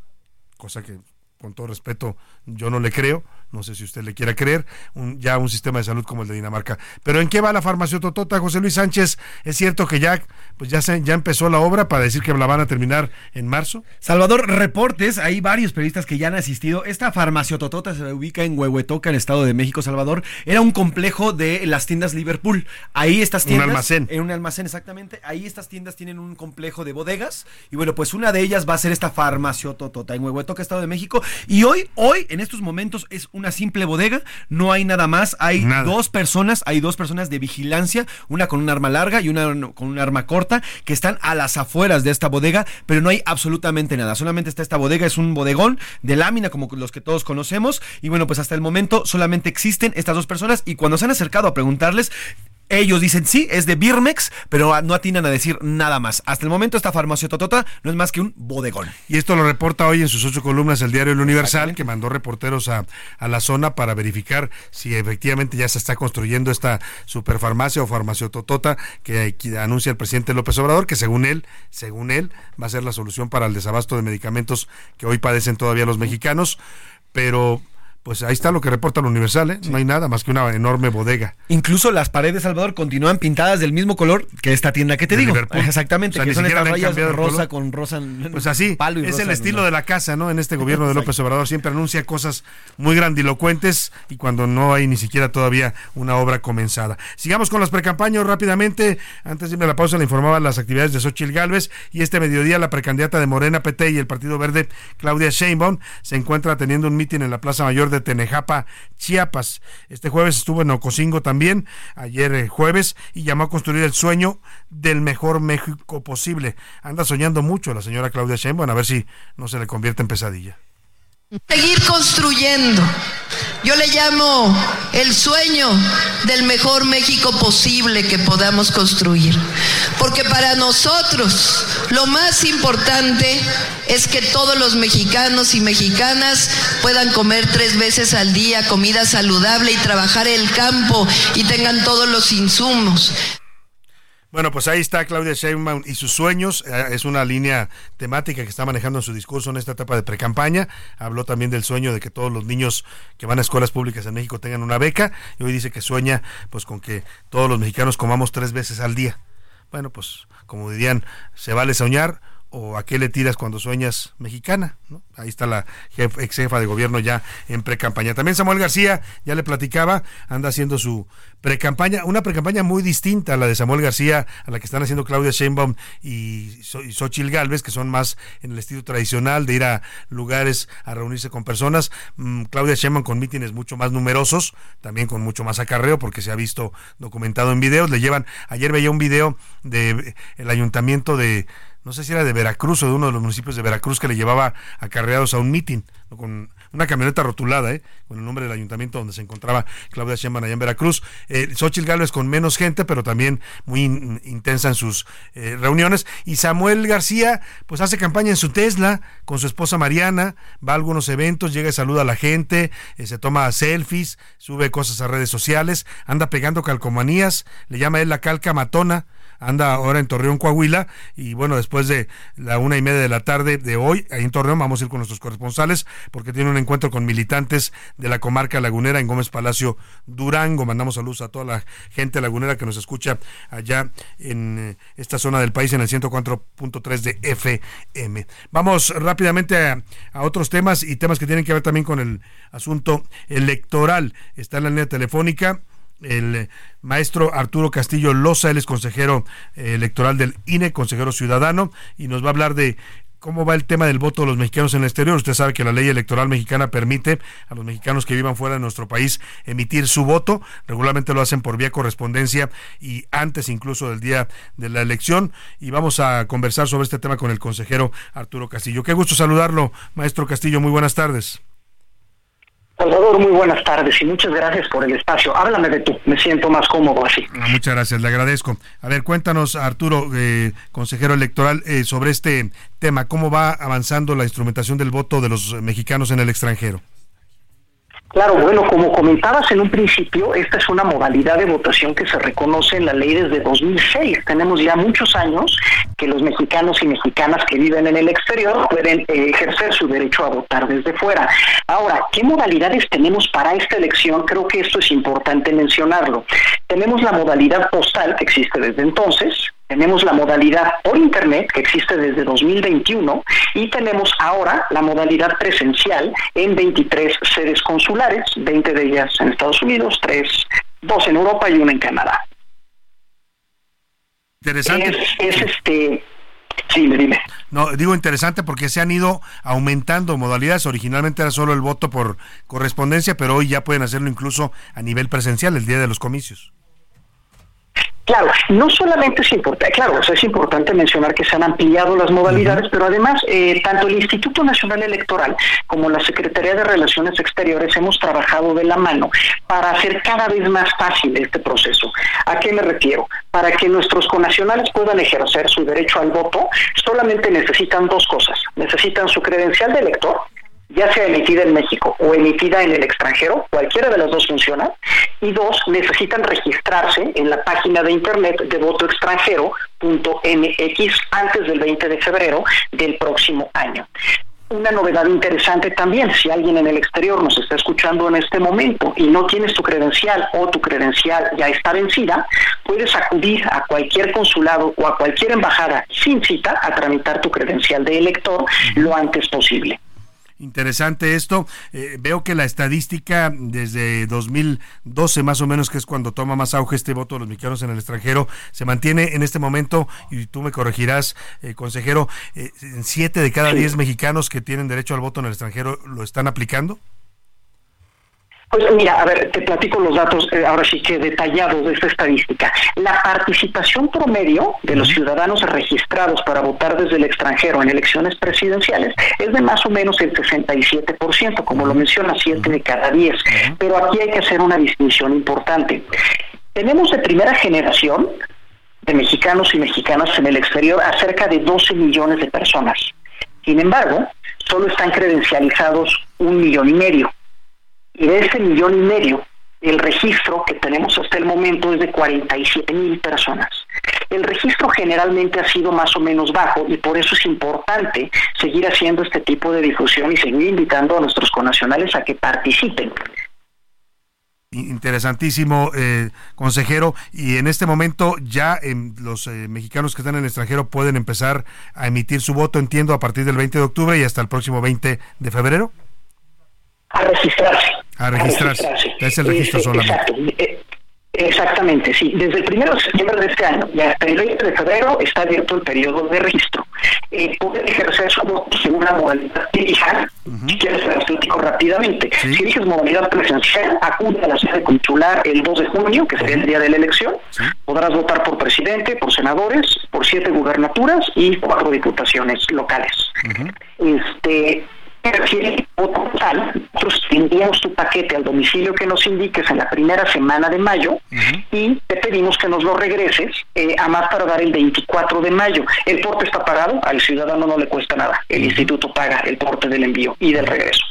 cosa que con todo respeto yo no le creo, no sé si usted le quiera creer, un, ya un sistema de salud como el de Dinamarca. Pero ¿en qué va la farmaciototota, José Luis Sánchez? ¿Es cierto que ya, pues ya, se, ya empezó la obra para decir que la van a terminar en marzo? Salvador, reportes, hay varios periodistas que ya han asistido. Esta farmaciototota se ubica en Huehuetoca, en el Estado de México, Salvador. Era un complejo de las tiendas Liverpool. Ahí estas tiendas... Un almacén. En un almacén, exactamente. Ahí estas tiendas tienen un complejo de bodegas. Y bueno, pues una de ellas va a ser esta farmaciototota en Huehuetoca, Estado de México. Y hoy, hoy, en estos momentos, es una simple bodega, no hay nada más, hay dos personas, hay dos personas de vigilancia, una con un arma larga y una con un arma corta, que están a las afueras de esta bodega, pero no hay absolutamente nada, solamente está esta bodega, es un bodegón de lámina como los que todos conocemos, y bueno, pues hasta el momento solamente existen estas dos personas, y cuando se han acercado a preguntarles, ellos dicen sí, es de Birmex, pero no atinan a decir nada más. Hasta el momento esta farmacia Totota no es más que un bodegón. Y esto lo reporta hoy en sus ocho columnas el diario El Universal, que mandó reporteros a, a, la zona para verificar si efectivamente ya se está construyendo esta superfarmacia o farmacia Totota que, que anuncia el presidente López Obrador, que según él, según él, va a ser la solución para el desabasto de medicamentos que hoy padecen todavía los mexicanos. Pero pues ahí está lo que reporta el Universal, ¿eh? No hay nada más que una enorme bodega. Incluso las paredes, Salvador, continúan pintadas del mismo color que esta tienda que te digo. Exactamente, que son estas rayas rosa con rosa. Pues así, es el estilo de la casa, ¿no? En este gobierno de López Obrador siempre anuncia cosas muy grandilocuentes y cuando no hay ni siquiera todavía una obra comenzada. Sigamos con las precampañas rápidamente. Antes de irme a la pausa le informaba las actividades de Xochil Gálvez y este mediodía la precandidata de Morena PT y el Partido Verde, Claudia Sheinbaum, se encuentra teniendo un mitin en la Plaza Mayor de Tenejapa, Chiapas. Este jueves estuvo en Ocosingo también, ayer eh, jueves, y llamó a construir el sueño del mejor México posible. Anda soñando mucho la señora Claudia Sheinbaum, a ver si no se le convierte en pesadilla. Seguir construyendo. Yo le llamo el sueño del mejor México posible que podamos construir. Porque para nosotros lo más importante es que todos los mexicanos y mexicanas puedan comer tres veces al día comida saludable y trabajar el campo y tengan todos los insumos. Bueno, pues ahí está Claudia Sheinbaum y sus sueños. Eh, es una línea temática que está manejando en su discurso en esta etapa de precampaña. Habló también del sueño de que todos los niños que van a escuelas públicas en México tengan una beca. Y hoy dice que sueña pues con que todos los mexicanos comamos tres veces al día. Bueno, pues como dirían, se vale soñar o a qué le tiras cuando sueñas mexicana. Ahí está la ex jefa de gobierno ya en pre-campaña. También Samuel García, ya le platicaba, anda haciendo su pre-campaña, una pre-campaña muy distinta a la de Samuel García, a la que están haciendo Claudia Sheinbaum y, Xochil Gálvez, que son más en el estilo tradicional de ir a lugares a reunirse con personas. Mm, Claudia Sheinbaum con mítines mucho más numerosos, también con mucho más acarreo, porque se ha visto documentado en videos. Le llevan, ayer veía un video del el ayuntamiento de no sé si era de Veracruz o de uno de los municipios de Veracruz que le llevaba acarreados a un mitin con una camioneta rotulada, ¿eh? con el nombre del ayuntamiento donde se encontraba Claudia Sheinbaum allá en Veracruz. Eh, Xochitl con menos gente, pero también muy intensa en sus eh, reuniones. Y Samuel García, pues hace campaña en su Tesla con su esposa Mariana, va a algunos eventos, llega y saluda a la gente, eh, se toma selfies, sube cosas a redes sociales, anda pegando calcomanías, le llama él la calca matona anda ahora en Torreón, Coahuila, y bueno, después de la una y media de la tarde de hoy, ahí en Torreón, vamos a ir con nuestros corresponsales, porque tiene un encuentro con militantes de la comarca lagunera en Gómez Palacio, Durango. Mandamos saludos a toda la gente lagunera que nos escucha allá en eh, esta zona del país, en el 104.3 de FM. Vamos rápidamente a, a otros temas y temas que tienen que ver también con el asunto electoral. Está en la línea telefónica el eh, maestro Arturo Castillo Loza, él es consejero eh, electoral del INE, consejero ciudadano, y nos va a hablar de cómo va el tema del voto de los mexicanos en el exterior. Usted sabe que la ley electoral mexicana permite a los mexicanos que vivan fuera de nuestro país emitir su voto. Regularmente lo hacen por vía correspondencia y antes incluso del día de la elección. Y vamos a conversar sobre este tema con el consejero Arturo Castillo. Qué gusto saludarlo, maestro Castillo. Muy buenas tardes. Salvador, muy buenas tardes y muchas gracias por el espacio. Háblame de tú, me siento más cómodo así. Ah, muchas gracias, le agradezco. A ver, cuéntanos, Arturo, eh, consejero electoral, eh, sobre este tema, ¿cómo va avanzando la instrumentación del voto de los mexicanos en el extranjero? Claro, bueno, como comentabas en un principio, esta es una modalidad de votación que se reconoce en la ley desde 2006. Tenemos ya muchos años que los mexicanos y mexicanas que viven en el exterior pueden eh, ejercer su derecho a votar desde fuera. Ahora, ¿qué modalidades tenemos para esta elección? Creo que esto es importante mencionarlo. Tenemos la modalidad postal que existe desde entonces, tenemos la modalidad por Internet, que existe desde 2021, y tenemos ahora la modalidad presencial en 23 sedes consulares, 20 de ellas en Estados Unidos, 3, 2 en Europa y una en Canadá. Interesante. Es, este... Sí, me dime. No, digo interesante porque se han ido aumentando modalidades. Originalmente era solo el voto por correspondencia, pero hoy ya pueden hacerlo incluso a nivel presencial, el día de los comicios. Claro, no solamente es importante, claro, es importante mencionar que se han ampliado las modalidades, pero además eh, tanto el Instituto Nacional Electoral como la Secretaría de Relaciones Exteriores hemos trabajado de la mano para hacer cada vez más fácil este proceso. ¿A qué me refiero? Para que nuestros conacionales puedan ejercer su derecho al voto, solamente necesitan dos cosas. Necesitan su credencial de elector, ya sea emitida en México o emitida en el extranjero, cualquiera de las dos funciona, y dos, necesitan registrarse en la página de internet de votoextranjero.mx antes del 20 de febrero del próximo año. Una novedad interesante también, si alguien en el exterior nos está escuchando en este momento y no tienes tu credencial o tu credencial ya está vencida, puedes acudir a cualquier consulado o a cualquier embajada sin cita a tramitar tu credencial de elector lo antes posible. Interesante esto. Eh, veo que la estadística desde 2012 más o menos, que es cuando toma más auge este voto de los mexicanos en el extranjero, se mantiene en este momento, y tú me corregirás, eh, consejero, eh, siete de cada diez mexicanos que tienen derecho al voto en el extranjero lo están aplicando. Pues mira, a ver, te platico los datos eh, ahora sí que detallados de esta estadística. La participación promedio de los ciudadanos registrados para votar desde el extranjero en elecciones presidenciales es de más o menos el 67%, como lo menciona, 7 de cada 10. Pero aquí hay que hacer una distinción importante. Tenemos de primera generación de mexicanos y mexicanas en el exterior a cerca de 12 millones de personas. Sin embargo, solo están credencializados un millón y medio y de ese millón y medio, el registro que tenemos hasta el momento es de 47 mil personas. El registro generalmente ha sido más o menos bajo y por eso es importante seguir haciendo este tipo de difusión y seguir invitando a nuestros conacionales a que participen. Interesantísimo, eh, consejero. Y en este momento ya los eh, mexicanos que están en el extranjero pueden empezar a emitir su voto, entiendo, a partir del 20 de octubre y hasta el próximo 20 de febrero a registrarse. A registrarse. Es el registro este, solamente. Exacto. Eh, exactamente, sí. Desde el 1 de septiembre de este año y hasta el 20 de febrero está abierto el periodo de registro. Eh, pueden ejercer su voto en una modalidad digital, si quieres ser explico rápidamente. Si eliges modalidad presencial, acude a la sede consular el 2 de junio, que sería el día de la elección. Podrás votar por presidente, por senadores, por siete gubernaturas y cuatro diputaciones locales. Este refiere nosotros enviamos tu paquete al domicilio que nos indiques en la primera semana de mayo y te pedimos que nos lo regreses eh, a más tardar el 24 de mayo. El porte está pagado, al ciudadano no le cuesta nada. El instituto paga el porte del envío y del regreso.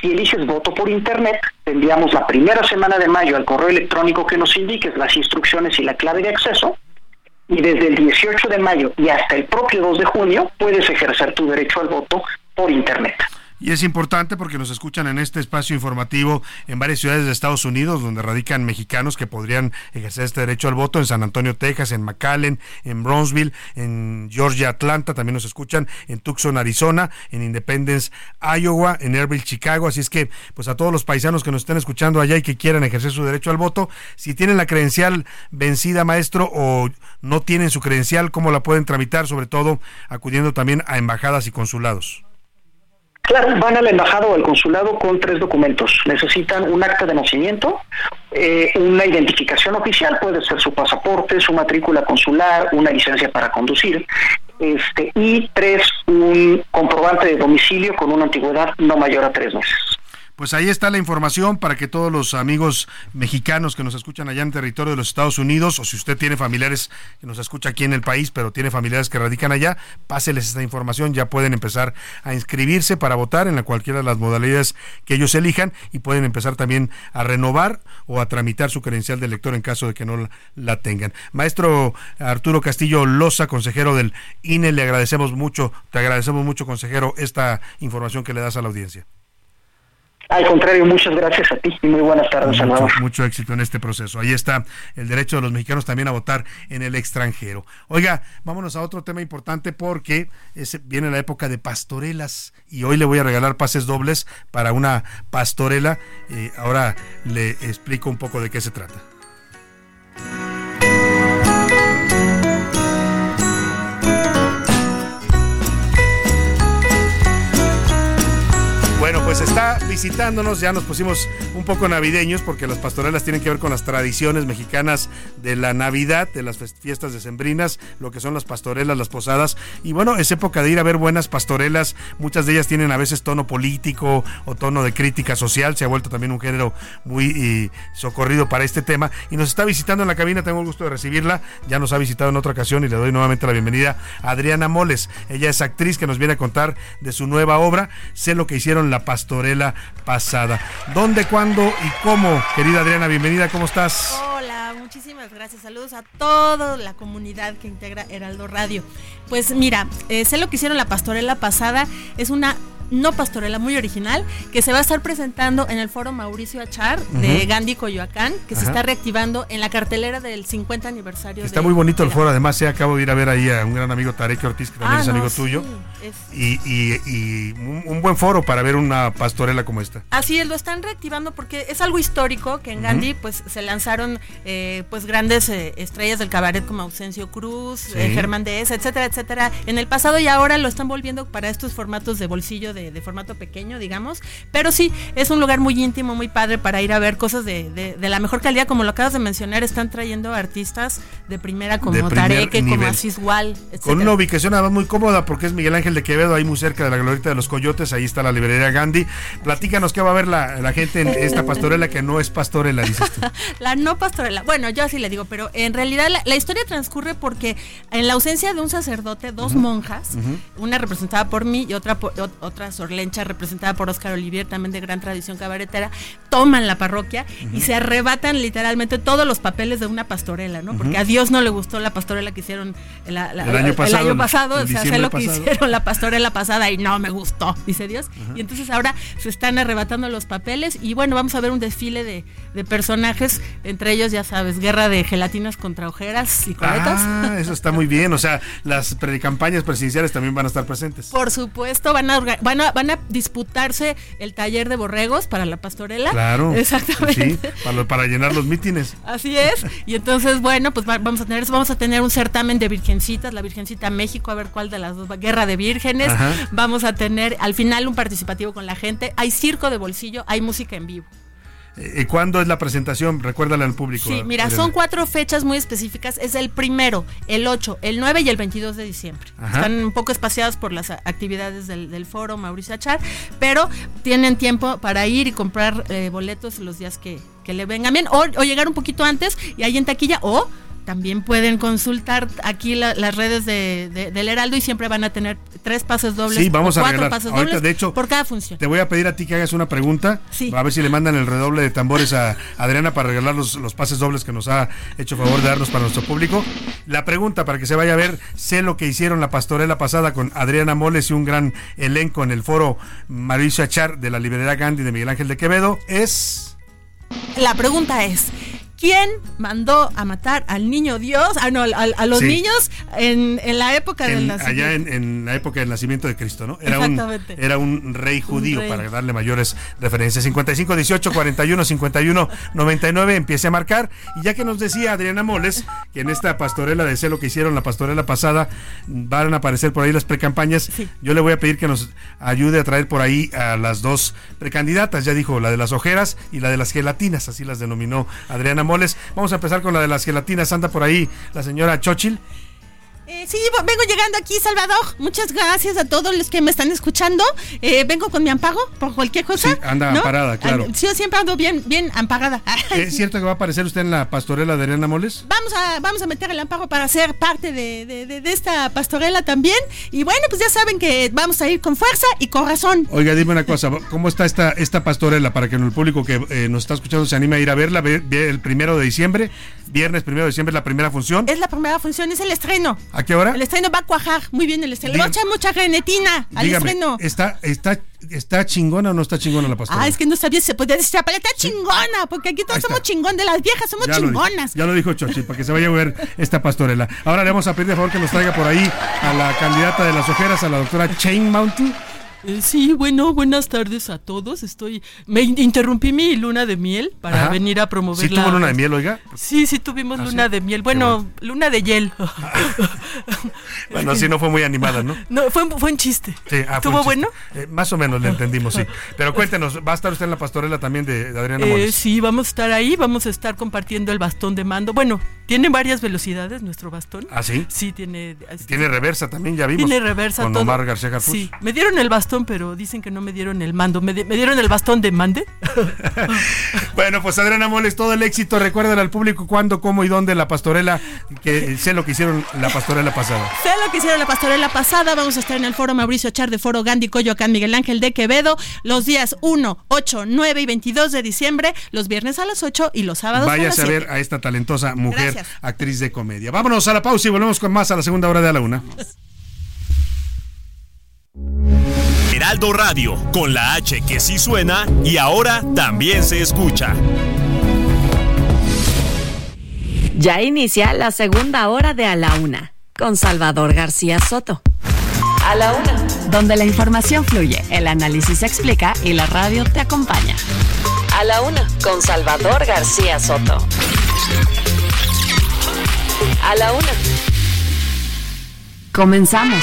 Si eliges voto por internet, te enviamos la primera semana de mayo al correo electrónico que nos indiques las instrucciones y la clave de acceso y desde el 18 de mayo y hasta el propio 2 de junio puedes ejercer tu derecho al voto por Internet. Y es importante porque nos escuchan en este espacio informativo en varias ciudades de Estados Unidos donde radican mexicanos que podrían ejercer este derecho al voto, en San Antonio, Texas, en McAllen, en Brownsville, en Georgia, Atlanta, también nos escuchan en Tucson, Arizona, en Independence, Iowa, en Airville, Chicago. Así es que, pues a todos los paisanos que nos estén escuchando allá y que quieran ejercer su derecho al voto, si tienen la credencial vencida, maestro, o no tienen su credencial, ¿cómo la pueden tramitar? Sobre todo acudiendo también a embajadas y consulados. Claro, van a la embajada o al consulado con tres documentos. Necesitan un acta de nacimiento, eh, una identificación oficial, puede ser su pasaporte, su matrícula consular, una licencia para conducir, este, y tres, un comprobante de domicilio con una antigüedad no mayor a tres meses. Pues ahí está la información para que todos los amigos mexicanos que nos escuchan allá en territorio de los Estados Unidos, o si usted tiene familiares que nos escucha aquí en el país, pero tiene familiares que radican allá, páseles esta información, ya pueden empezar a inscribirse para votar en la cualquiera de las modalidades que ellos elijan y pueden empezar también a renovar o a tramitar su credencial de elector en caso de que no la tengan. Maestro Arturo Castillo Loza, consejero del INE, le agradecemos mucho, te agradecemos mucho, consejero, esta información que le das a la audiencia. Al contrario, muchas gracias a ti y muy buenas tardes, mucho, Salvador. Mucho éxito en este proceso. Ahí está el derecho de los mexicanos también a votar en el extranjero. Oiga, vámonos a otro tema importante porque viene la época de pastorelas y hoy le voy a regalar pases dobles para una pastorela. Eh, ahora le explico un poco de qué se trata. Pues está visitándonos, ya nos pusimos un poco navideños porque las pastorelas tienen que ver con las tradiciones mexicanas de la Navidad, de las fiestas decembrinas, lo que son las pastorelas, las posadas. Y bueno, es época de ir a ver buenas pastorelas, muchas de ellas tienen a veces tono político o tono de crítica social, se ha vuelto también un género muy socorrido para este tema. Y nos está visitando en la cabina, tengo el gusto de recibirla, ya nos ha visitado en otra ocasión y le doy nuevamente la bienvenida a Adriana Moles. Ella es actriz que nos viene a contar de su nueva obra, Sé lo que hicieron la pastorela pasada. ¿Dónde, cuándo y cómo? Querida Adriana, bienvenida, ¿cómo estás? Hola, muchísimas gracias. Saludos a toda la comunidad que integra Heraldo Radio. Pues mira, eh, sé lo que hicieron la pastorela pasada. Es una no pastorela muy original que se va a estar presentando en el foro Mauricio Achar de Gandhi Coyoacán, que se está reactivando en la cartelera del 50 aniversario. Está muy bonito el foro, además, se acabo de ir a ver ahí a un gran amigo Tarek Ortiz, que también Ah, es no, amigo sí, tuyo. es- Y, y- y un, buen foro para ver una pastorela como esta. Así es, lo están reactivando porque es algo histórico que en Gandhi pues se lanzaron eh, pues grandes eh, estrellas del cabaret como Ausencio Cruz, Sí. eh, Germán Dehesa, etcétera, etcétera, en el pasado y ahora lo están volviendo para estos formatos de bolsillo de, de formato pequeño, digamos, pero sí, es un lugar muy íntimo, muy padre para ir a ver cosas de, de- de la mejor calidad, como lo acabas de mencionar, están trayendo artistas de primera como Tareque, como nivel. Asís Wal, etcétera. Con una ubicación además muy cómoda porque es Miguel Ángel de Quevedo, ahí muy cerca de la Glorieta de los Coyotes, ahí está la librería Gandhi. Platícanos qué va a ver la, la gente en esta pastorela que no es pastorela, dices tú. La no pastorela. Bueno, yo así le digo, pero en realidad la, la historia transcurre porque en la ausencia de un sacerdote, dos monjas, una representada por mí y otra por- ot- otra sorlencha representada por Oscar Olivier, también de gran tradición cabaretera, toman la parroquia y se arrebatan literalmente todos los papeles de una pastorela, ¿no? Porque a Dios no le gustó la pastorela que hicieron la- la- El año pasado, año pasado, en o sea, sé lo que hicieron la pastorela pasada y no me gustó, dice Dios. Y entonces ahora se están arrebatando los papeles y bueno, vamos a ver un desfile de, de personajes, entre ellos, ya sabes, guerra de gelatinas contra ojeras y coletas. Ah, eso está muy bien. O sea, las precampañas presidenciales también van a estar presentes. Por supuesto, van a, orga- van, a, van a disputarse el taller de borregos para la pastorela. Claro. Exactamente. Sí, para, para llenar los mítines. Así es. Y entonces, bueno, pues va- vamos a tener eso. Vamos a tener un certamen de virgencitas, la Virgencita México, a ver cuál de las dos. Guerra de vírgenes. Ajá. Vamos a tener al final un participativo con la gente. Hay circo de bolsillo, hay música en vivo. Eh, ¿Cuándo es la presentación? Recuérdale al público. Sí, mira, son cuatro fechas muy específicas. Es el primero, el 8, el 9 y el 22 de diciembre. Ajá. Están un poco espaciadas por las actividades del, del foro Mauricio Achar, pero tienen tiempo para ir y comprar eh, boletos los días que, que le vengan bien, o, o llegar un poquito antes y ahí en taquilla, o también pueden consultar aquí la, las redes de, de, del Heraldo y siempre van a tener tres pases dobles. Sí, vamos a cuatro regalar. pases Ahorita, dobles de hecho, por cada función. Te voy a pedir a ti que hagas una pregunta. Sí. A ver si le mandan el redoble de tambores a Adriana para regalar los, los pases dobles que nos ha hecho favor de darnos para nuestro público. La pregunta para que se vaya a ver, sé lo que hicieron la pastorela pasada con Adriana Moles y un gran elenco en el foro Mauricio Achar de la librería Gandhi de Miguel Ángel de Quevedo es... La pregunta es, ¿quién mandó a matar al niño Dios? Ah, no, a, a los Sí. niños en, en la época del en- nacimiento. allá en, en la época del nacimiento de Cristo, ¿no? Era un, Exactamente. era un rey judío, rey. para darle mayores referencias. 55 18 41 51 99, empiece a marcar. Y ya que nos decía Adriana Moles, que en esta pastorela de celo que hicieron la pastorela pasada, van a aparecer por ahí las precampañas, yo le voy a pedir que nos ayude a traer por ahí a las dos precandidatas, ya dijo, la de las ojeras y la de las gelatinas, así las denominó Adriana Moles. Vamos a empezar con la de las gelatinas, anda por ahí la señora Chochil. Eh, sí, vengo llegando aquí, Salvador. Muchas gracias a todos los que me están escuchando. Eh, vengo con mi ampago por cualquier cosa. Sí, anda ¿no? amparada, claro. Sí, yo siempre ando bien, bien amparada. ¿Es cierto que va a aparecer usted en la pastorela de Adriana Moles? Vamos a, vamos a meter el amparo para ser parte de, de- de- de esta pastorela también. Y bueno, pues ya saben que vamos a ir con fuerza y corazón. Oiga, dime una cosa, ¿cómo está esta, esta pastorela para que el público que eh, nos está escuchando se anime a ir a verla ve- ve el primero de diciembre? Viernes primero de diciembre, la primera función. Es la primera función, es el estreno. ¿A qué hora? El estreno va a cuajar muy bien el estreno. Le voy a echar mucha genetina al Dígame, estreno. ¿está, está, ¿está chingona o no está chingona la pastorela? Ah, es que no sabía si se podía decir la palabra. Está chingona, porque aquí todos somos chingón de las viejas, somos Ya lo, dijo, chingonas. ya lo dijo Chochi, para que se vaya a ver esta pastorela. Ahora le vamos a pedir de favor que nos traiga por ahí a la candidata de las ojeras, a la doctora Chain Mountain. Eh, sí, bueno, buenas tardes a todos. Estoy, me in- interrumpí mi luna de miel para Ajá. venir a promover ¿Sí la- tuvo luna de miel, oiga? Sí, sí tuvimos ¿Ah, sí? luna de miel. Bueno, luna de hiel. Bueno, sí, no fue muy animada, ¿no? No, fue, fue un chiste. Sí, ah, fue ¿Estuvo un chiste. bueno? Eh, más o menos le entendimos, sí. Pero cuéntenos, ¿va a estar usted en la pastorela también de, de Adriana Eh, Moles? sí, vamos a estar ahí, vamos a estar compartiendo el bastón de mando. Bueno, tiene varias velocidades nuestro bastón. ¿Ah, sí? Sí, tiene... Tiene reversa también, ya vimos. Tiene reversa Con todo. Omar García Harfuch. Sí, me dieron el bastón, pero dicen que no me dieron el mando. ¿Me, di- me dieron el bastón de mande? Bueno, pues Adriana Moles, todo el éxito. Recuerden al público cuándo, cómo y dónde la pastorela, que sé lo que hicieron la pastorela pasada. Sé lo que hicieron la pastorela pasada. Vamos a estar en el foro Mauricio Achar de Foro Gandhi Coyoacán Miguel Ángel de Quevedo los días 1, 8, 9 y 22 de diciembre, los viernes a las 8 y los sábados a las Váyase a 7. ver a esta talentosa mujer, Gracias. actriz de comedia. Vámonos a la pausa y volvemos con más a la segunda hora de a la una. Heraldo Radio, con la H que sí suena y ahora también se escucha. Ya inicia la segunda hora de A la Una con Salvador García Soto. A la Una. Donde la información fluye, el análisis se explica y la radio te acompaña. A la una, con Salvador García Soto. A la una. Comenzamos.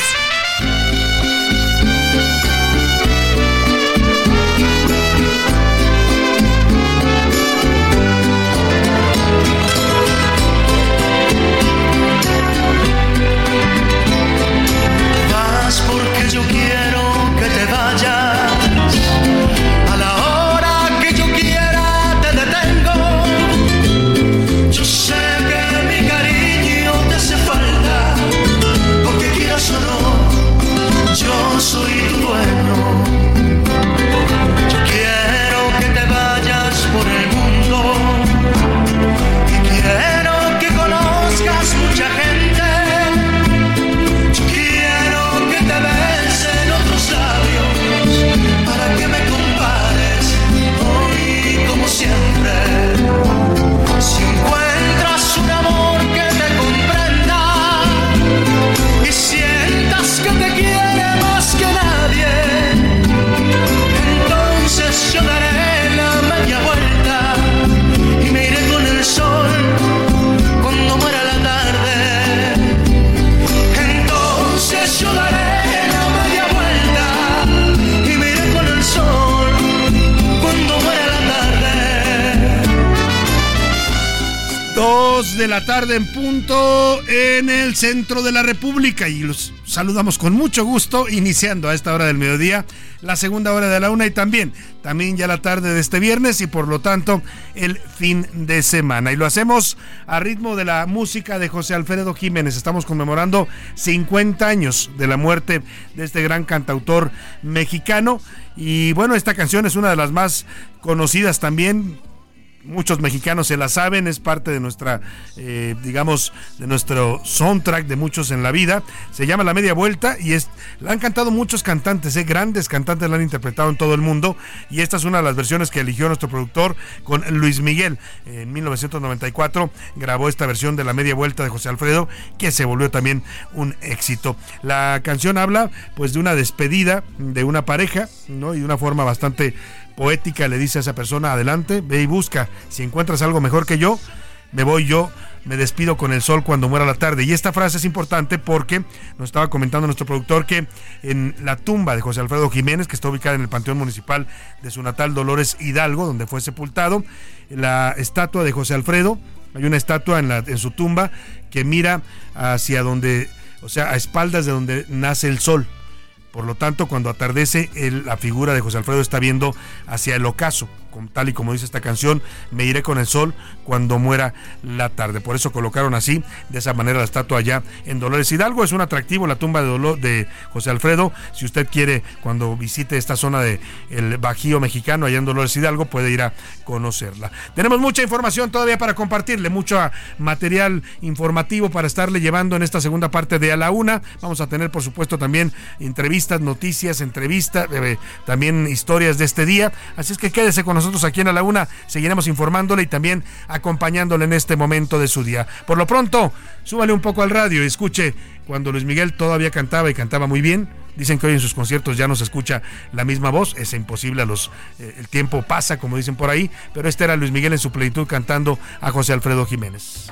La tarde en punto en el centro de la República y los saludamos con mucho gusto iniciando a esta hora del mediodía la segunda hora de la una y también, también ya la tarde de este viernes y por lo tanto el fin de semana. Y lo hacemos a ritmo de la música de José Alfredo Jiménez. Estamos conmemorando 50 años de la muerte de este gran cantautor mexicano. Y bueno, esta canción es una de las más conocidas también muchos mexicanos se la saben, es parte de nuestra, eh, digamos, de nuestro soundtrack de muchos en la vida. Se llama La Media Vuelta y es, la han cantado muchos cantantes, eh, grandes cantantes la han interpretado en todo el mundo y esta es una de las versiones que eligió nuestro productor con Luis Miguel. En 1994 grabó esta versión de La Media Vuelta de José Alfredo que se volvió también un éxito. La canción habla pues de una despedida de una pareja, ¿no? Y de una forma bastante poética le dice a esa persona, adelante, ve y busca. Si encuentras algo mejor que yo, me voy yo, me despido con el sol cuando muera la tarde. Y esta frase es importante porque nos estaba comentando nuestro productor que en la tumba de José Alfredo Jiménez, que está ubicada en el Panteón Municipal de su natal Dolores Hidalgo, donde fue sepultado, la estatua de José Alfredo, hay una estatua en, la, en su tumba que mira hacia donde, o sea, a espaldas de donde nace el sol. Por lo tanto, cuando atardece, la figura de José Alfredo está viendo hacia el ocaso tal y como dice esta canción, me iré con el sol cuando muera la tarde. Por eso colocaron así, de esa manera, la estatua allá en Dolores Hidalgo. Es un atractivo la tumba de, Dolor, de José Alfredo. Si usted quiere, cuando visite esta zona del el Bajío mexicano, allá en Dolores Hidalgo, puede ir a conocerla. Tenemos mucha información todavía para compartirle, mucho material informativo para estarle llevando en esta segunda parte de A la Una. Vamos a tener, por supuesto, también entrevistas, noticias, entrevistas, eh, también historias de este día. Así es que quédese con nosotros aquí en A la Una seguiremos informándole y también acompañándole en este momento de su día. Por lo pronto, súbale un poco al radio y escuche cuando Luis Miguel todavía cantaba y cantaba muy bien. Dicen que hoy en sus conciertos ya no se escucha la misma voz, es imposible, los, eh, el tiempo pasa, como dicen por ahí, pero este era Luis Miguel en su plenitud cantando a José Alfredo Jiménez.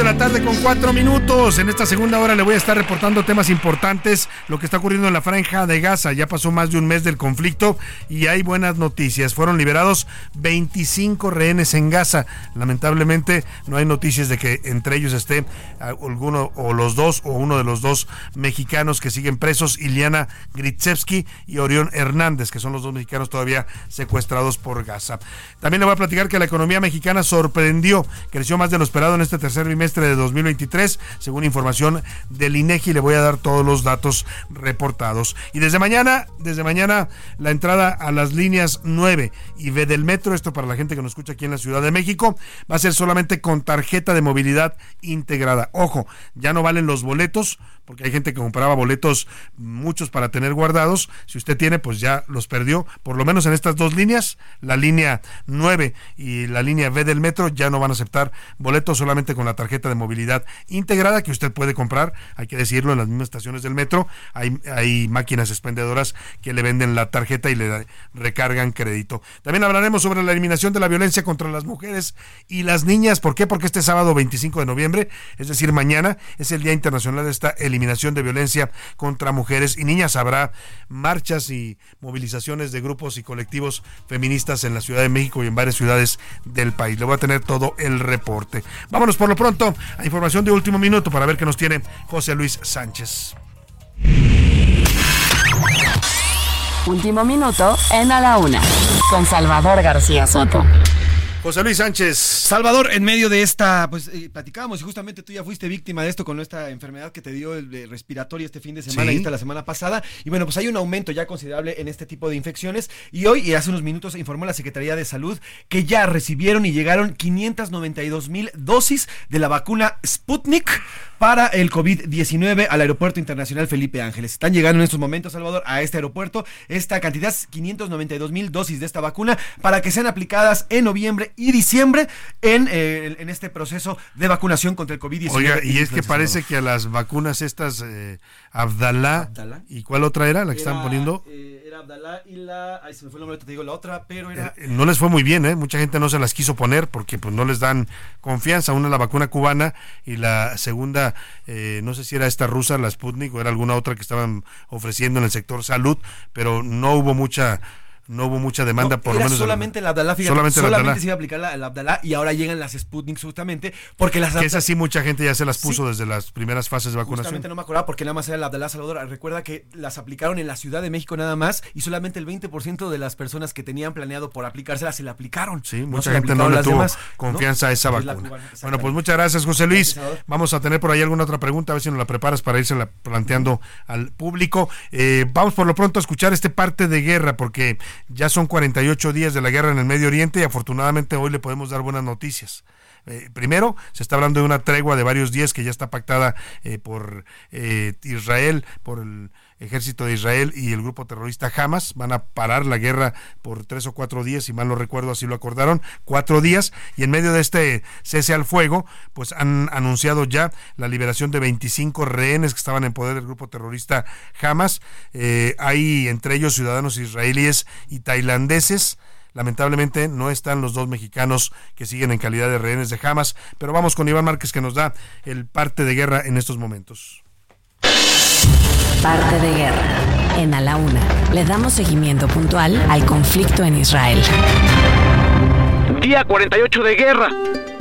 De la tarde con cuatro minutos. En esta segunda hora le voy a estar reportando temas importantes, lo que está ocurriendo en la franja de Gaza. Ya pasó más de un mes del conflicto y hay buenas noticias. Fueron liberados 25 rehenes en Gaza. Lamentablemente no hay noticias de que entre ellos esté alguno o los dos o uno de los dos mexicanos que siguen presos, Iliana Gritsevsky y Orión Hernández, que son los dos mexicanos todavía secuestrados por Gaza. También le voy a platicar que la economía mexicana sorprendió, creció más de lo esperado en este tercer de 2023, según información del INEGI. Le voy a dar todos los datos reportados. Y desde mañana, desde mañana, la entrada a las líneas 9 y B del metro, esto para la gente que nos escucha aquí en la Ciudad de México, va a ser solamente con tarjeta de movilidad integrada. Ojo, ya no valen los boletos, porque hay gente que compraba boletos, muchos para tener guardados. Si usted tiene, pues ya los perdió. Por lo menos en estas dos líneas, la línea 9 y la línea B del metro, ya no van a aceptar boletos solamente con la tarjeta de movilidad integrada que usted puede comprar, hay que decirlo, en las mismas estaciones del metro. Hay, hay máquinas expendedoras que le venden la tarjeta y le recargan crédito. También hablaremos sobre la eliminación de la violencia contra las mujeres y las niñas. ¿Por qué? Porque este sábado 25 de noviembre, es decir, mañana, es el Día Internacional de esta eliminación de violencia contra mujeres y niñas. Habrá marchas y movilizaciones de grupos y colectivos feministas en la Ciudad de México y en varias ciudades del país. Le voy a tener todo el reporte. Vámonos por lo pronto a información de último minuto para ver qué nos tiene José Luis Sánchez. Último minuto en A la Una, con Salvador García Soto. José Luis Sánchez, Salvador, en medio de esta, pues eh, platicábamos y justamente tú ya fuiste víctima de esto con esta enfermedad que te dio el, respiratorio este fin de semana Sí. y esta la semana pasada. Y bueno, pues hay un aumento ya considerable en este tipo de infecciones. Y hoy, y hace unos minutos, informó la Secretaría de Salud que ya recibieron y llegaron 592 mil dosis de la vacuna Sputnik para el COVID-19 al Aeropuerto Internacional Felipe Ángeles. Están llegando en estos momentos, Salvador, a este aeropuerto esta cantidad, 592 mil dosis de esta vacuna, para que sean aplicadas en noviembre y diciembre en, eh, en este proceso de vacunación contra el COVID-19. Oiga, y es que parece Salvador. que a las vacunas estas, eh, Abdalá, Abdalá. ¿y cuál otra era la que estaban Era, poniendo? eh, era Abdalá y la. Ay, se me fue el nombre, te digo la otra, pero era. Eh, No les fue muy bien, ¿eh? Mucha gente no se las quiso poner porque pues no les dan confianza. Una la vacuna cubana y la segunda, eh, no sé si era esta rusa, la Sputnik, o era alguna otra que estaban ofreciendo en el sector salud, pero no hubo mucha no hubo mucha demanda No, por lo menos la- solamente el Abdalá, fíjate, solamente solamente, Abdalá. se iba a aplicar la, el Abdalá y ahora llegan las Sputnik justamente porque las que esa sí mucha gente ya se las puso desde las primeras fases de vacunación. Justamente no me acordaba porque nada más era el Abdalá Salvador. Recuerda que las aplicaron en la Ciudad de México nada más y solamente el 20% de las personas que tenían planeado por aplicárselas se la aplicaron. Sí, mucha la gente no le tuvo demás, confianza ¿no? a esa Es la vacuna. cubana, bueno, pues muchas gracias, José Luis. Gracias, vamos a tener por ahí alguna otra pregunta, a ver si nos la preparas para irse planteando al público. Eh, vamos por lo pronto a escuchar este parte de guerra, porque ya son 48 días de la guerra en el Medio Oriente y afortunadamente hoy le podemos dar buenas noticias. Eh, primero, se está hablando de una tregua de varios días que ya está pactada eh, por eh, Israel, por el ejército de Israel y el grupo terrorista Hamas. Van a parar la guerra por tres o cuatro días, si mal no recuerdo, así lo acordaron, cuatro días. Y en medio de este cese al fuego, pues han anunciado ya la liberación de 25 rehenes que estaban en poder del grupo terrorista Hamas. Eh, hay entre ellos ciudadanos israelíes y tailandeses. Lamentablemente no están los dos mexicanos que siguen en calidad de rehenes de Hamas, pero vamos con Iván Márquez que nos da el parte de guerra en estos momentos. Parte de guerra. En A la Una le damos seguimiento puntual al conflicto en Israel. Día 48 de guerra.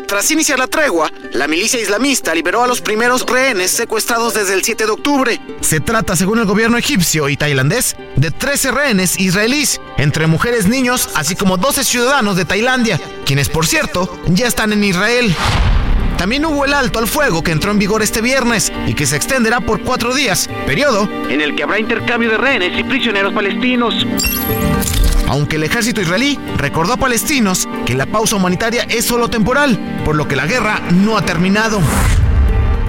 Tras iniciar la tregua, la milicia islamista liberó a los primeros rehenes secuestrados desde el 7 de octubre. Se trata, según el gobierno egipcio y tailandés, de 13 rehenes israelíes, entre mujeres, niños, así como 12 ciudadanos de Tailandia, quienes, por cierto, ya están en Israel. También hubo el alto al fuego que entró en vigor este viernes y que se extenderá por cuatro días, periodo en el que habrá intercambio de rehenes y prisioneros palestinos. Aunque el ejército israelí recordó a palestinos que la pausa humanitaria es solo temporal, por lo que la guerra no ha terminado.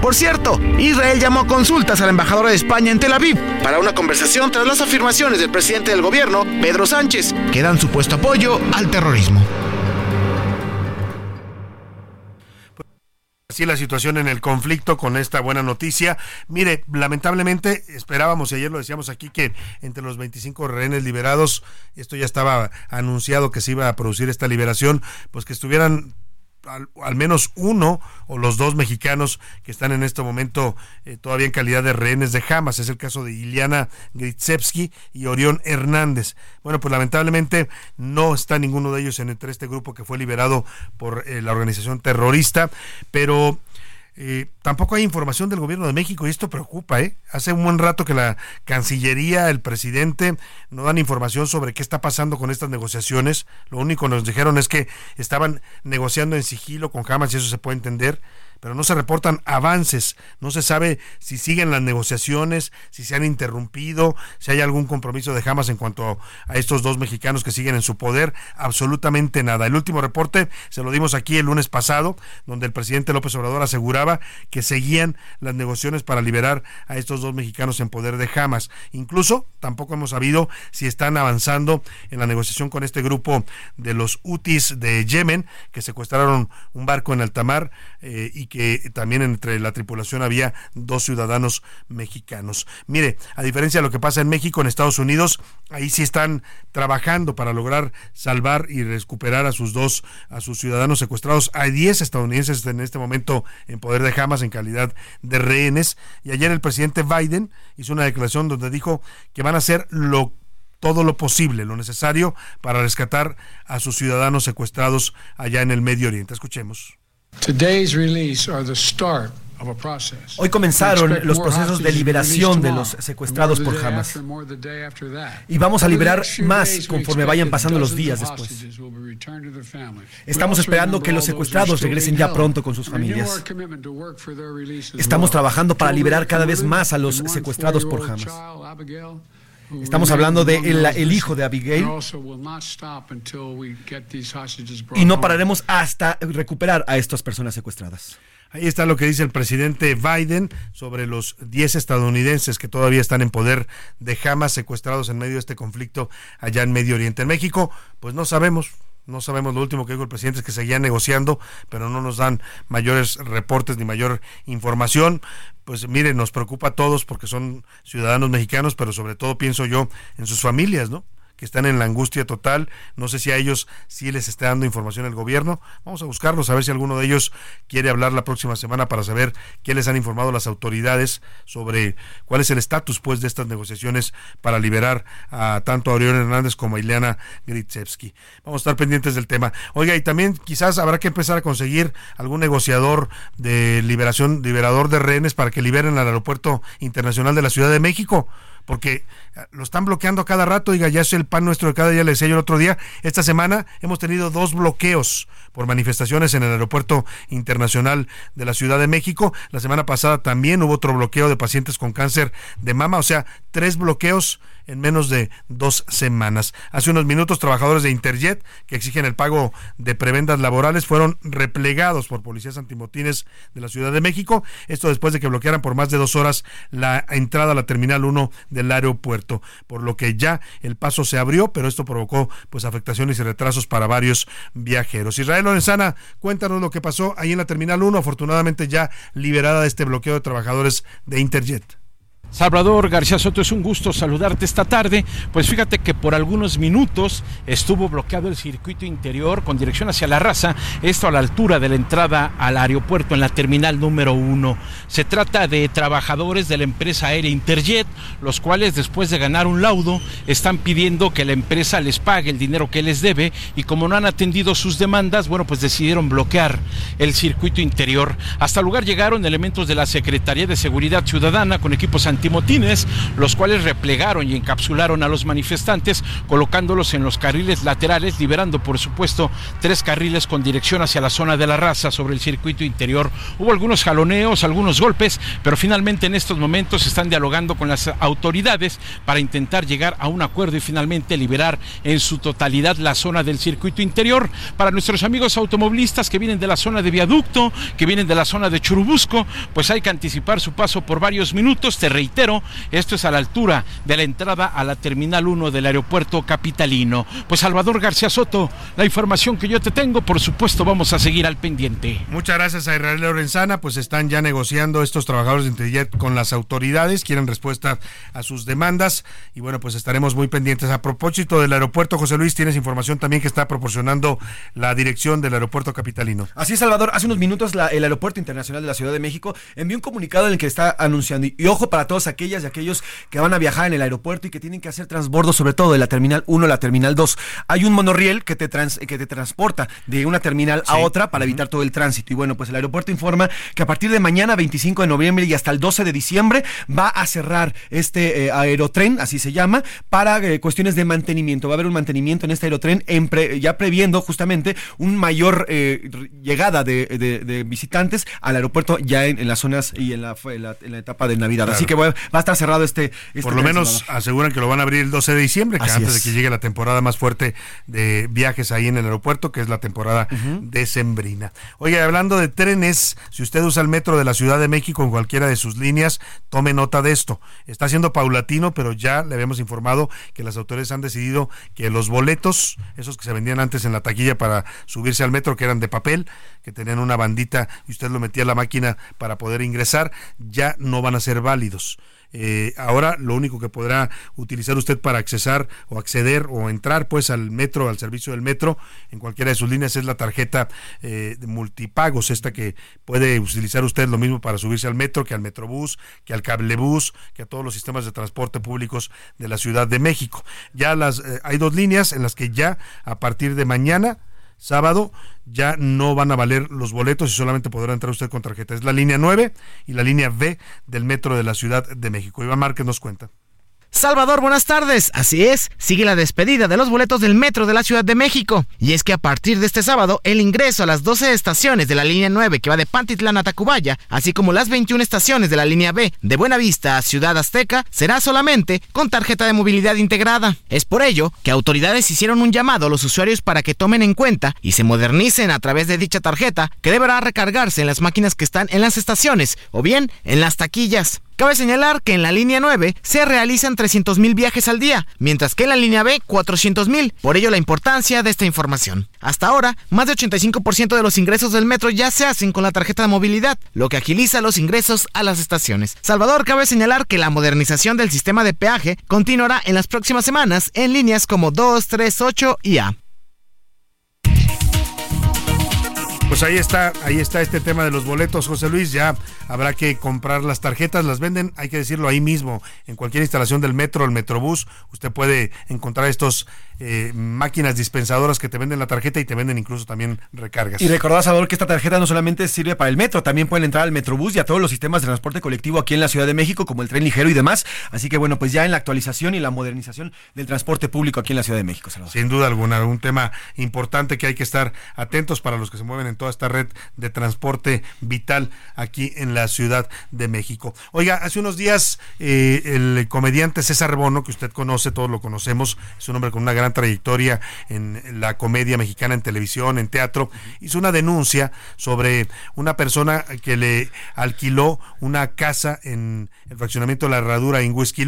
Por cierto, Israel llamó a consultas a la embajadora de España en Tel Aviv para una conversación tras las afirmaciones del presidente del gobierno, Pedro Sánchez, que dan supuesto apoyo al terrorismo. Así la situación en el conflicto con esta buena noticia. Mire, lamentablemente esperábamos, y ayer lo decíamos aquí, que entre los 25 rehenes liberados, esto ya estaba anunciado que se iba a producir esta liberación, pues que estuvieran al, al menos uno o los dos mexicanos que están en este momento eh, todavía en calidad de rehenes de Hamas. Es el caso de Iliana Gritsevsky y Orión Hernández. Bueno, pues lamentablemente no está ninguno de ellos en entre este grupo que fue liberado por eh, la organización terrorista, pero eh, tampoco hay información del gobierno de México y esto preocupa, ¿eh? Hace un buen rato que la Cancillería, el presidente, no dan información sobre qué está pasando con estas negociaciones. Lo único que nos dijeron es que estaban negociando en sigilo con Hamas y eso se puede entender pero no se reportan avances, no se sabe si siguen las negociaciones, si se han interrumpido, si hay algún compromiso de Hamas en cuanto a estos dos mexicanos que siguen en su poder, absolutamente nada. El último reporte se lo dimos aquí el lunes pasado, donde el presidente López Obrador aseguraba que seguían las negociaciones para liberar a estos dos mexicanos en poder de Hamas. Incluso tampoco hemos sabido si están avanzando en la negociación con este grupo de los Houthis de Yemen, que secuestraron un barco en alta mar eh, y que también entre la tripulación había dos ciudadanos mexicanos. Mire, a diferencia de lo que pasa en México, en Estados Unidos, ahí sí están trabajando para lograr salvar y recuperar a sus dos, a sus ciudadanos secuestrados. Hay 10 estadounidenses en este momento en poder de Hamas en calidad de rehenes. Y ayer el presidente Biden hizo una declaración donde dijo que van a hacer lo todo lo posible, lo necesario para rescatar a sus ciudadanos secuestrados allá en el Medio Oriente. Escuchemos. Today's release are the start Hoy comenzaron los procesos de liberación de los secuestrados por Hamas. Y vamos a liberar más conforme vayan pasando los días después. Estamos esperando que los secuestrados regresen ya pronto con sus familias. Estamos trabajando para liberar cada vez más a los secuestrados por Hamas. Estamos hablando de el, hijo de Abigail. Y no pararemos hasta recuperar a estas personas secuestradas. Ahí está lo que dice el presidente Biden sobre los 10 estadounidenses que todavía están en poder de Hamas secuestrados en medio de este conflicto allá en Medio Oriente. En México, pues no sabemos, no sabemos, lo último que dijo el presidente es que seguían negociando, pero no nos dan mayores reportes ni mayor información. Pues miren, nos preocupa a todos porque son ciudadanos mexicanos, pero sobre todo pienso yo en sus familias, ¿no? Que están en la angustia total. No sé si a ellos sí les está dando información el gobierno. Vamos a buscarlos, a ver si alguno de ellos quiere hablar la próxima semana para saber qué les han informado las autoridades sobre cuál es el estatus pues de estas negociaciones para liberar a tanto a Hernández como a Ileana Gritsevsky. Vamos a estar pendientes del tema. Oiga, y también quizás habrá que empezar a conseguir algún negociador de liberación, liberador de rehenes para que liberen al aeropuerto internacional de la Ciudad de México porque eh, lo están bloqueando cada rato, diga, ya es el pan nuestro de cada día, le decía yo el otro día, esta semana hemos tenido dos bloqueos por manifestaciones en el aeropuerto internacional de la Ciudad de México, la semana pasada también hubo otro bloqueo de pacientes con cáncer de mama, o sea, tres bloqueos en menos de dos semanas. Hace unos minutos, trabajadores de Interjet que exigen el pago de prebendas laborales fueron replegados por policías antimotines de la Ciudad de México. Esto después de que bloquearan por más de dos horas la entrada a la Terminal 1 del aeropuerto, por lo que ya el paso se abrió, pero esto provocó pues afectaciones y retrasos para varios viajeros. Lorenzana, cuéntanos lo que pasó ahí en la Terminal 1, afortunadamente ya liberada de este bloqueo de trabajadores de Interjet. Salvador García Soto, es un gusto saludarte esta tarde. Pues fíjate que por algunos minutos estuvo bloqueado el circuito interior con dirección hacia la raza, esto a la altura de la entrada al aeropuerto en la terminal número uno. Se trata de trabajadores de la empresa aérea Interjet, los cuales después de ganar un laudo están pidiendo que la empresa les pague el dinero que les debe y como no han atendido sus demandas, bueno, pues decidieron bloquear el circuito interior. Hasta el lugar llegaron elementos de la Secretaría de Seguridad Ciudadana con equipos anti timotines, los cuales replegaron y encapsularon a los manifestantes, colocándolos en los carriles laterales, liberando por supuesto tres carriles con dirección hacia la zona de la raza sobre el circuito interior. Hubo algunos jaloneos, algunos golpes, pero finalmente en estos momentos están dialogando con las autoridades para intentar llegar a un acuerdo y finalmente liberar en su totalidad la zona del circuito interior. Para nuestros amigos automovilistas que vienen de la zona de viaducto, que vienen de la zona de Churubusco, pues hay que anticipar su paso por varios minutos. Te reitero, esto es a la altura de la entrada a la Terminal 1 del aeropuerto capitalino. Pues Salvador García Soto, la información que yo te tengo, por supuesto, vamos a seguir al pendiente. Muchas gracias a Israel Lorenzana, pues están ya negociando estos trabajadores de Interjet con las autoridades, quieren respuesta a sus demandas y bueno, pues estaremos muy pendientes. A propósito del aeropuerto, José Luis, tienes información también que está proporcionando la dirección del aeropuerto capitalino. Así es, Salvador, hace unos minutos el Aeropuerto Internacional de la Ciudad de México envió un comunicado en el que está anunciando, y ojo para todos aquellas y aquellos que van a viajar en el aeropuerto y que tienen que hacer transbordo, sobre todo de la terminal 1 a la terminal 2. Hay un monorriel que te, que te transporta de una terminal a otra para evitar todo el tránsito. Y bueno, pues el aeropuerto informa que a partir de mañana, 25 de noviembre y hasta el 12 de diciembre, va a cerrar este eh, aerotren, así se llama, para eh, cuestiones de mantenimiento. Va a haber un mantenimiento en este aerotren, ya previendo justamente un mayor eh, llegada de, visitantes al aeropuerto ya en, las zonas y en la, en la, etapa de Navidad. Así que va a estar cerrado este, este. Por lo menos aseguran que lo van a abrir el 12 de diciembre, que antes de que llegue la temporada más fuerte de viajes ahí en el aeropuerto, que es la temporada decembrina. Oye, hablando de trenes, si usted usa el metro de la Ciudad de México en cualquiera de sus líneas, tome nota de esto. Está siendo paulatino, pero ya le habíamos informado que las autoridades han decidido que los boletos, esos que se vendían antes en la taquilla para subirse al metro, que eran de papel, que tenían una bandita y usted lo metía a la máquina para poder ingresar, ya no van a ser válidos. Eh, ahora lo único que podrá utilizar usted para accesar o acceder o entrar pues al metro, al servicio del metro en cualquiera de sus líneas es la tarjeta eh, de multipagos, esta que puede utilizar usted lo mismo para subirse al metro que al metrobús, que al cablebús, que a todos los sistemas de transporte públicos de la Ciudad de México. Ya las eh, hay dos líneas en las que ya a partir de mañana sábado ya no van a valer los boletos y solamente podrá entrar usted con tarjeta. Es la línea 9 y la línea B del metro de la Ciudad de México. Iván Márquez nos cuenta. Salvador, buenas tardes. Así es, sigue la despedida de los boletos del metro de la Ciudad de México. Y es que a partir de este sábado, el ingreso a las 12 estaciones de la línea 9 que va de Pantitlán a Tacubaya, así como las 21 estaciones de la línea B de Buenavista a Ciudad Azteca, será solamente con tarjeta de movilidad integrada. Es por ello que autoridades hicieron un llamado a los usuarios para que tomen en cuenta y se modernicen a través de dicha tarjeta, que deberá recargarse en las máquinas que están en las estaciones o bien en las taquillas. Cabe señalar que en la línea 9 se realizan 300.000 viajes al día, mientras que en la línea B 400.000. Por ello la importancia de esta información. Hasta ahora, más de 85% de los ingresos del metro ya se hacen con la tarjeta de movilidad, lo que agiliza los ingresos a las estaciones. Salvador, cabe señalar que la modernización del sistema de peaje continuará en las próximas semanas en líneas como 2, 3, 8 y A. Pues ahí está, ahí está este tema de los boletos, José Luis. Ya habrá que comprar las tarjetas, las venden, hay que decirlo ahí mismo, en cualquier instalación del metro, el metrobús, usted puede encontrar estos eh, máquinas dispensadoras que te venden la tarjeta y te venden incluso también recargas. Y recordad, Salvador, que esta tarjeta no solamente sirve para el metro, también pueden entrar al metrobús y a todos los sistemas de transporte colectivo aquí en la Ciudad de México, como el tren ligero y demás. Así que bueno, pues ya en la actualización y la modernización del transporte público aquí en la Ciudad de México, Salvador. Sin duda alguna, un tema importante que hay que estar atentos para los que se mueven en toda esta red de transporte vital aquí en la Ciudad de México. Oiga, hace unos días eh, el comediante César Bono, que usted conoce, todos lo conocemos, es un hombre con una gran trayectoria en la comedia mexicana en televisión, en teatro, hizo una denuncia sobre una persona que le alquiló una casa en el fraccionamiento de la Herradura en Whisky.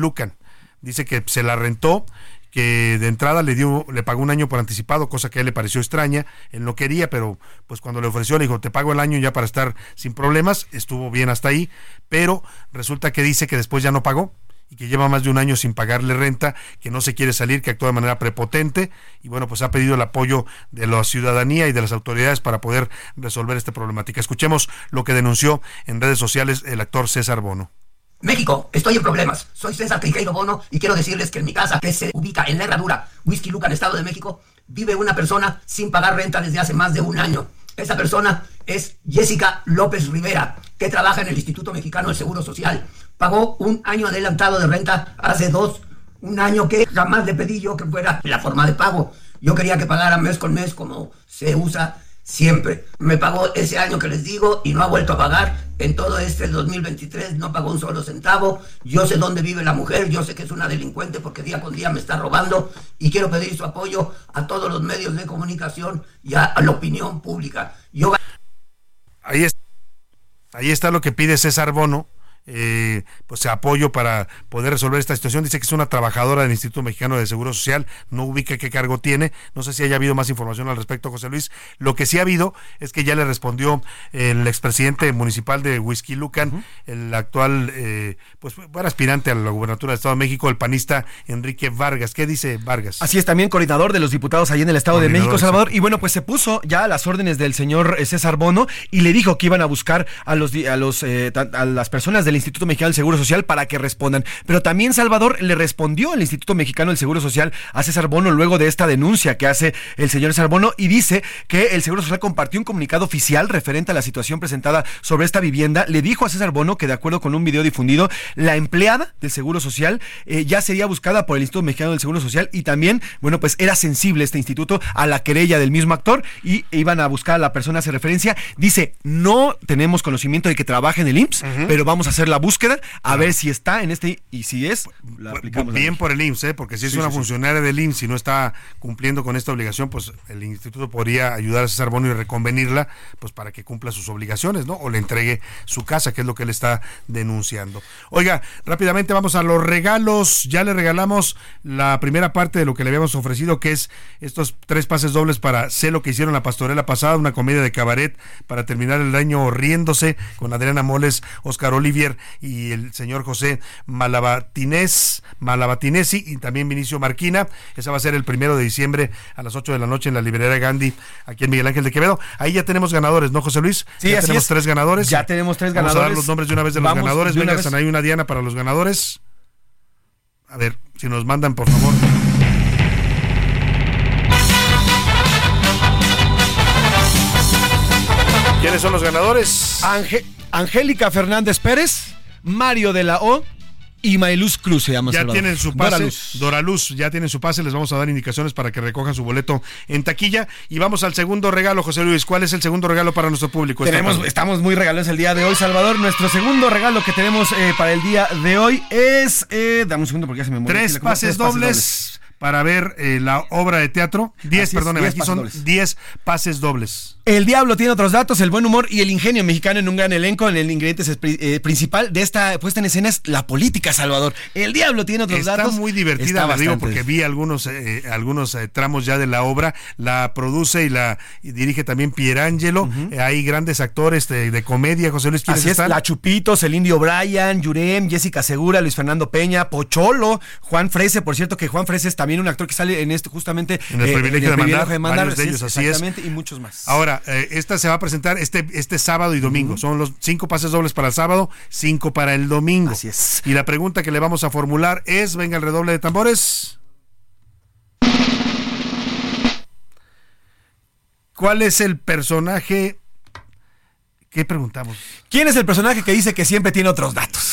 Dice que se la rentó que de entrada le dio, le pagó un año por anticipado, cosa que a él le pareció extraña, él no quería, pero pues cuando le ofreció le dijo, te pago el año ya para estar sin problemas, estuvo bien hasta ahí, pero resulta que dice que después ya no pagó, y que lleva más de un año sin pagarle renta, que no se quiere salir, que actúa de manera prepotente y bueno, pues ha pedido el apoyo de la ciudadanía y de las autoridades para poder resolver esta problemática. Escuchemos lo que denunció en redes sociales el actor César Bono. México, estoy en problemas. Soy César Teijeiro Bono y quiero decirles que en mi casa, que se ubica en la herradura, Whisky Lucan, Estado de México, vive una persona sin pagar renta desde hace más de un año. Esa persona es Jessica López Rivera, que trabaja en el Instituto Mexicano del Seguro Social. Pagó un año adelantado de renta hace dos, un año que jamás le pedí yo que fuera la forma de pago. Yo quería que pagara mes con mes como se usa siempre. Me pagó ese año que les digo y no ha vuelto a pagar. En todo este 2023 no pagó un solo centavo. Yo sé dónde vive la mujer, yo sé que es una delincuente porque día con día me está robando y quiero pedir su apoyo a todos los medios de comunicación y a, la opinión pública. Yo Ahí, es, ahí está lo que pide César Bono. Eh, pues apoyo para poder resolver esta situación. Dice que es una trabajadora del Instituto Mexicano de Seguro Social, no ubica qué cargo tiene. No sé si haya habido más información al respecto, José Luis. Lo que sí ha habido es que ya le respondió el expresidente municipal de Whisky Lucan, el actual, eh, pues, buen aspirante a la gubernatura del Estado de México, el panista Enrique Vargas. ¿Qué dice Vargas? Así es, también coordinador de los diputados ahí en el Estado de México, Salvador. Y bueno, pues se puso ya a las órdenes del señor eh, César Bono y le dijo que iban a buscar a los a los eh, a las personas del Instituto Mexicano del Seguro Social para que respondan. Pero también Salvador le respondió al Instituto Mexicano del Seguro Social a César Bono luego de esta denuncia que hace el señor César Bono y dice que el Seguro Social compartió un comunicado oficial referente a la situación presentada sobre esta vivienda. Le dijo a César Bono que de acuerdo con un video difundido, la empleada del Seguro Social eh, ya sería buscada por el Instituto Mexicano del Seguro Social y también, bueno, pues era sensible este instituto a la querella del mismo actor y iban a buscar a la persona, hace referencia. Dice, no tenemos conocimiento de que trabaje en el IMSS, pero vamos a hacer la búsqueda a ver si está en este y si es, la aplicamos. Bien por el IMSS, ¿eh? porque si es Sí, una sí, sí. funcionaria del IMSS y no está cumpliendo con esta obligación, pues el instituto podría ayudar a César Bono y reconvenirla pues para que cumpla sus obligaciones, ¿no? O le entregue su casa, que es lo que él está denunciando. Oiga, rápidamente vamos a los regalos. Ya le regalamos la primera parte de lo que le habíamos ofrecido, que es estos tres pases dobles para Sé lo que hicieron la pastorela pasada, una comedia de cabaret para terminar el año riéndose con Adriana Moles, Oscar Olivier y el señor José Malabatinés, Malabatinesi y también Vinicio Marquina. Esa va a ser el primero de diciembre a las 8 de la noche en la librería Gandhi, aquí en Miguel Ángel de Quevedo. Ahí ya tenemos ganadores, ¿no, José Luis? Sí, ya así tenemos es. tres ganadores. Ya tenemos tres Vamos a dar ganadores. los nombres de una vez de los ganadores. Venga, vez. hay una Diana para los ganadores. A ver, si nos mandan, por favor. ¿Quiénes son los ganadores? Ángel- Angélica Fernández Pérez, Mario de la O y Mayluz Cruz se llama Ya Salvador. tienen su pase, Luz. Doraluz, ya tienen su pase, les vamos a dar indicaciones para que recojan su boleto en taquilla. Y vamos al segundo regalo, José Luis. ¿Cuál es el segundo regalo para nuestro público? Tenemos, estamos muy regalones el día de hoy, Salvador. Nuestro segundo regalo que tenemos eh, para el día de hoy es. Eh, dame un segundo porque ya se me aquí Tres pases dobles para ver eh, la obra de teatro. Diez, Así es, perdón, diez aquí pases son dobles. diez pases dobles. El Diablo tiene otros datos, el buen humor y el ingenio mexicano en un gran elenco. En el ingrediente eh, principal de esta puesta en escena es la política, Salvador. El Diablo tiene otros Está datos. muy divertida, Está digo, porque vi algunos, eh, algunos eh, tramos ya de la obra. La produce y la y dirige también Pierangelo. Eh, hay grandes actores de, de comedia. José Luis, ¿quiénes Así es? La Chupitos, el Indio Bryan, Yurem, Jessica Segura, Luis Fernando Peña, Pocholo, Juan Frese, por cierto que Juan Frese es también un actor que sale en este justamente En el privilegio de mandar, de así ellos, así es. y muchos más. Ahora, eh, esta se va a presentar este, este sábado y domingo. Son los cinco pases dobles para el sábado, cinco para el domingo. Así es. Y la pregunta que le vamos a formular es, venga el redoble de tambores. ¿Cuál es el personaje? ¿Qué preguntamos? ¿Quién es el personaje que dice que siempre tiene otros datos?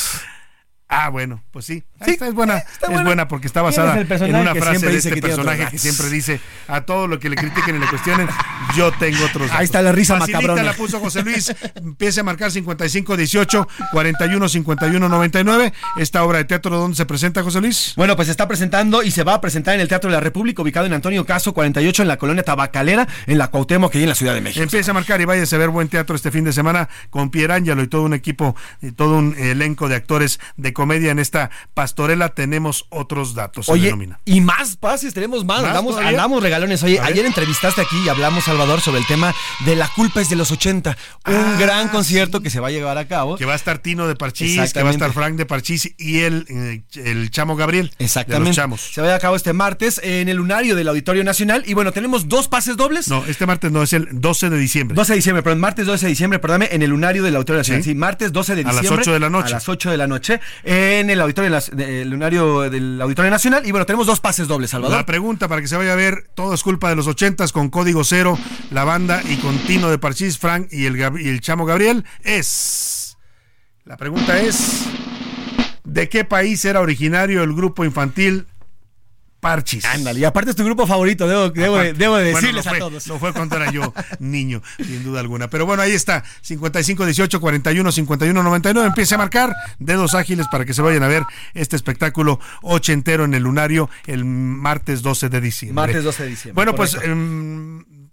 Ah, bueno, pues sí. Esta es buena. es buena. buena porque está ¿Quién basada es en una que frase de este que personaje que siempre dice a todo lo que le critiquen y le cuestionen, yo tengo otros datos. Ahí está la risa Facilita macabrona. la puso José Luis. Empiece a marcar 55 18 41 51 99. Esta obra de teatro, ¿dónde se presenta, José Luis? Bueno, pues se está presentando y se va a presentar en el Teatro de la República, ubicado en Antonio Caso 48, en la colonia Tabacalera, en la Cuauhtémoc, ahí en la Ciudad de México. Empiece a marcar y váyase a ver buen teatro este fin de semana con Pierangelo y todo un equipo, y todo un elenco de actores de comedia en esta pastorela. Tenemos otros datos. Oye, y más pases, tenemos más, ¿Más andamos, regalones. Oye, ayer entrevistaste aquí y hablamos, Salvador, sobre el tema de La culpa es de los 80. Un Ah, gran concierto que se va a llevar a cabo. Que va a estar Tino de Parchís, que va a estar Frank de Parchís y el, eh, el Chamo Gabriel. De Exactamente. los Chamos. Se va a llevar a cabo este martes en el lunario del Auditorio Nacional. Y bueno, tenemos dos pases dobles. No, este martes no, es el 12 de diciembre. 12 de diciembre, perdón, martes 12 de diciembre, perdóname, en el lunario del Auditorio Nacional. Sí. Sí, martes 12 de A las diciembre. 8 de la noche. A las 8 de la noche, en el Auditorio, del lunario del Auditorio Nacional. Y bueno, tenemos dos pases dobles, Salvador. La pregunta para que se vaya a ver, todo es culpa de los ochentas con Código Cero, la banda y con Tino de Parchís, Frank y el, y el Chamo Gabriel, es... La pregunta es, ¿de qué país era originario el grupo infantil Parchis? Ándale, y aparte es tu grupo favorito, debo, debo, de- debo de Bueno, decirles no fue- a todos. No fue cuando era yo niño, sin duda alguna. Pero bueno, ahí está. 55 18 41 51 99. Empiece a marcar dedos ágiles para que se vayan a ver este espectáculo ochentero en el lunario el martes 12 de diciembre. Martes 12 de diciembre, Bueno, pues.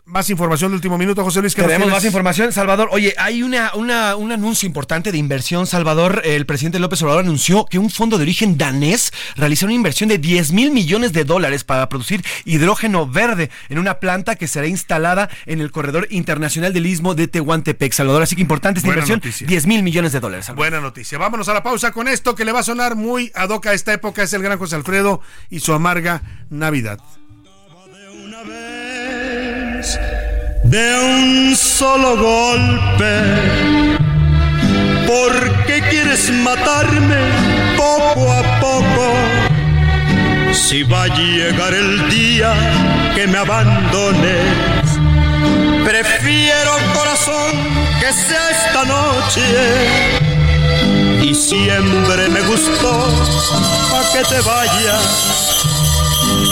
Más información de último minuto, José Luis. ¿qué nos Tenemos más información, Salvador. Oye, hay una, una- un anuncio importante de inversión, Salvador. El presidente López Obrador anunció que un fondo de origen danés realizó una inversión de 10 mil millones de dólares para producir hidrógeno verde en una planta que será instalada en el corredor internacional del istmo de Tehuantepec, Salvador. Así que importante esta Buena inversión, noticia. 10 mil millones de dólares. Salvador. Buena noticia. Vámonos a la pausa con esto que le va a sonar muy ad hoc a esta época. Es el gran José Alfredo y su amarga Navidad. de un solo golpe. ¿Por qué quieres matarme poco a poco? Si va a llegar el día que me abandones, prefiero corazón que sea esta noche. Y siempre me gustó a que te vayas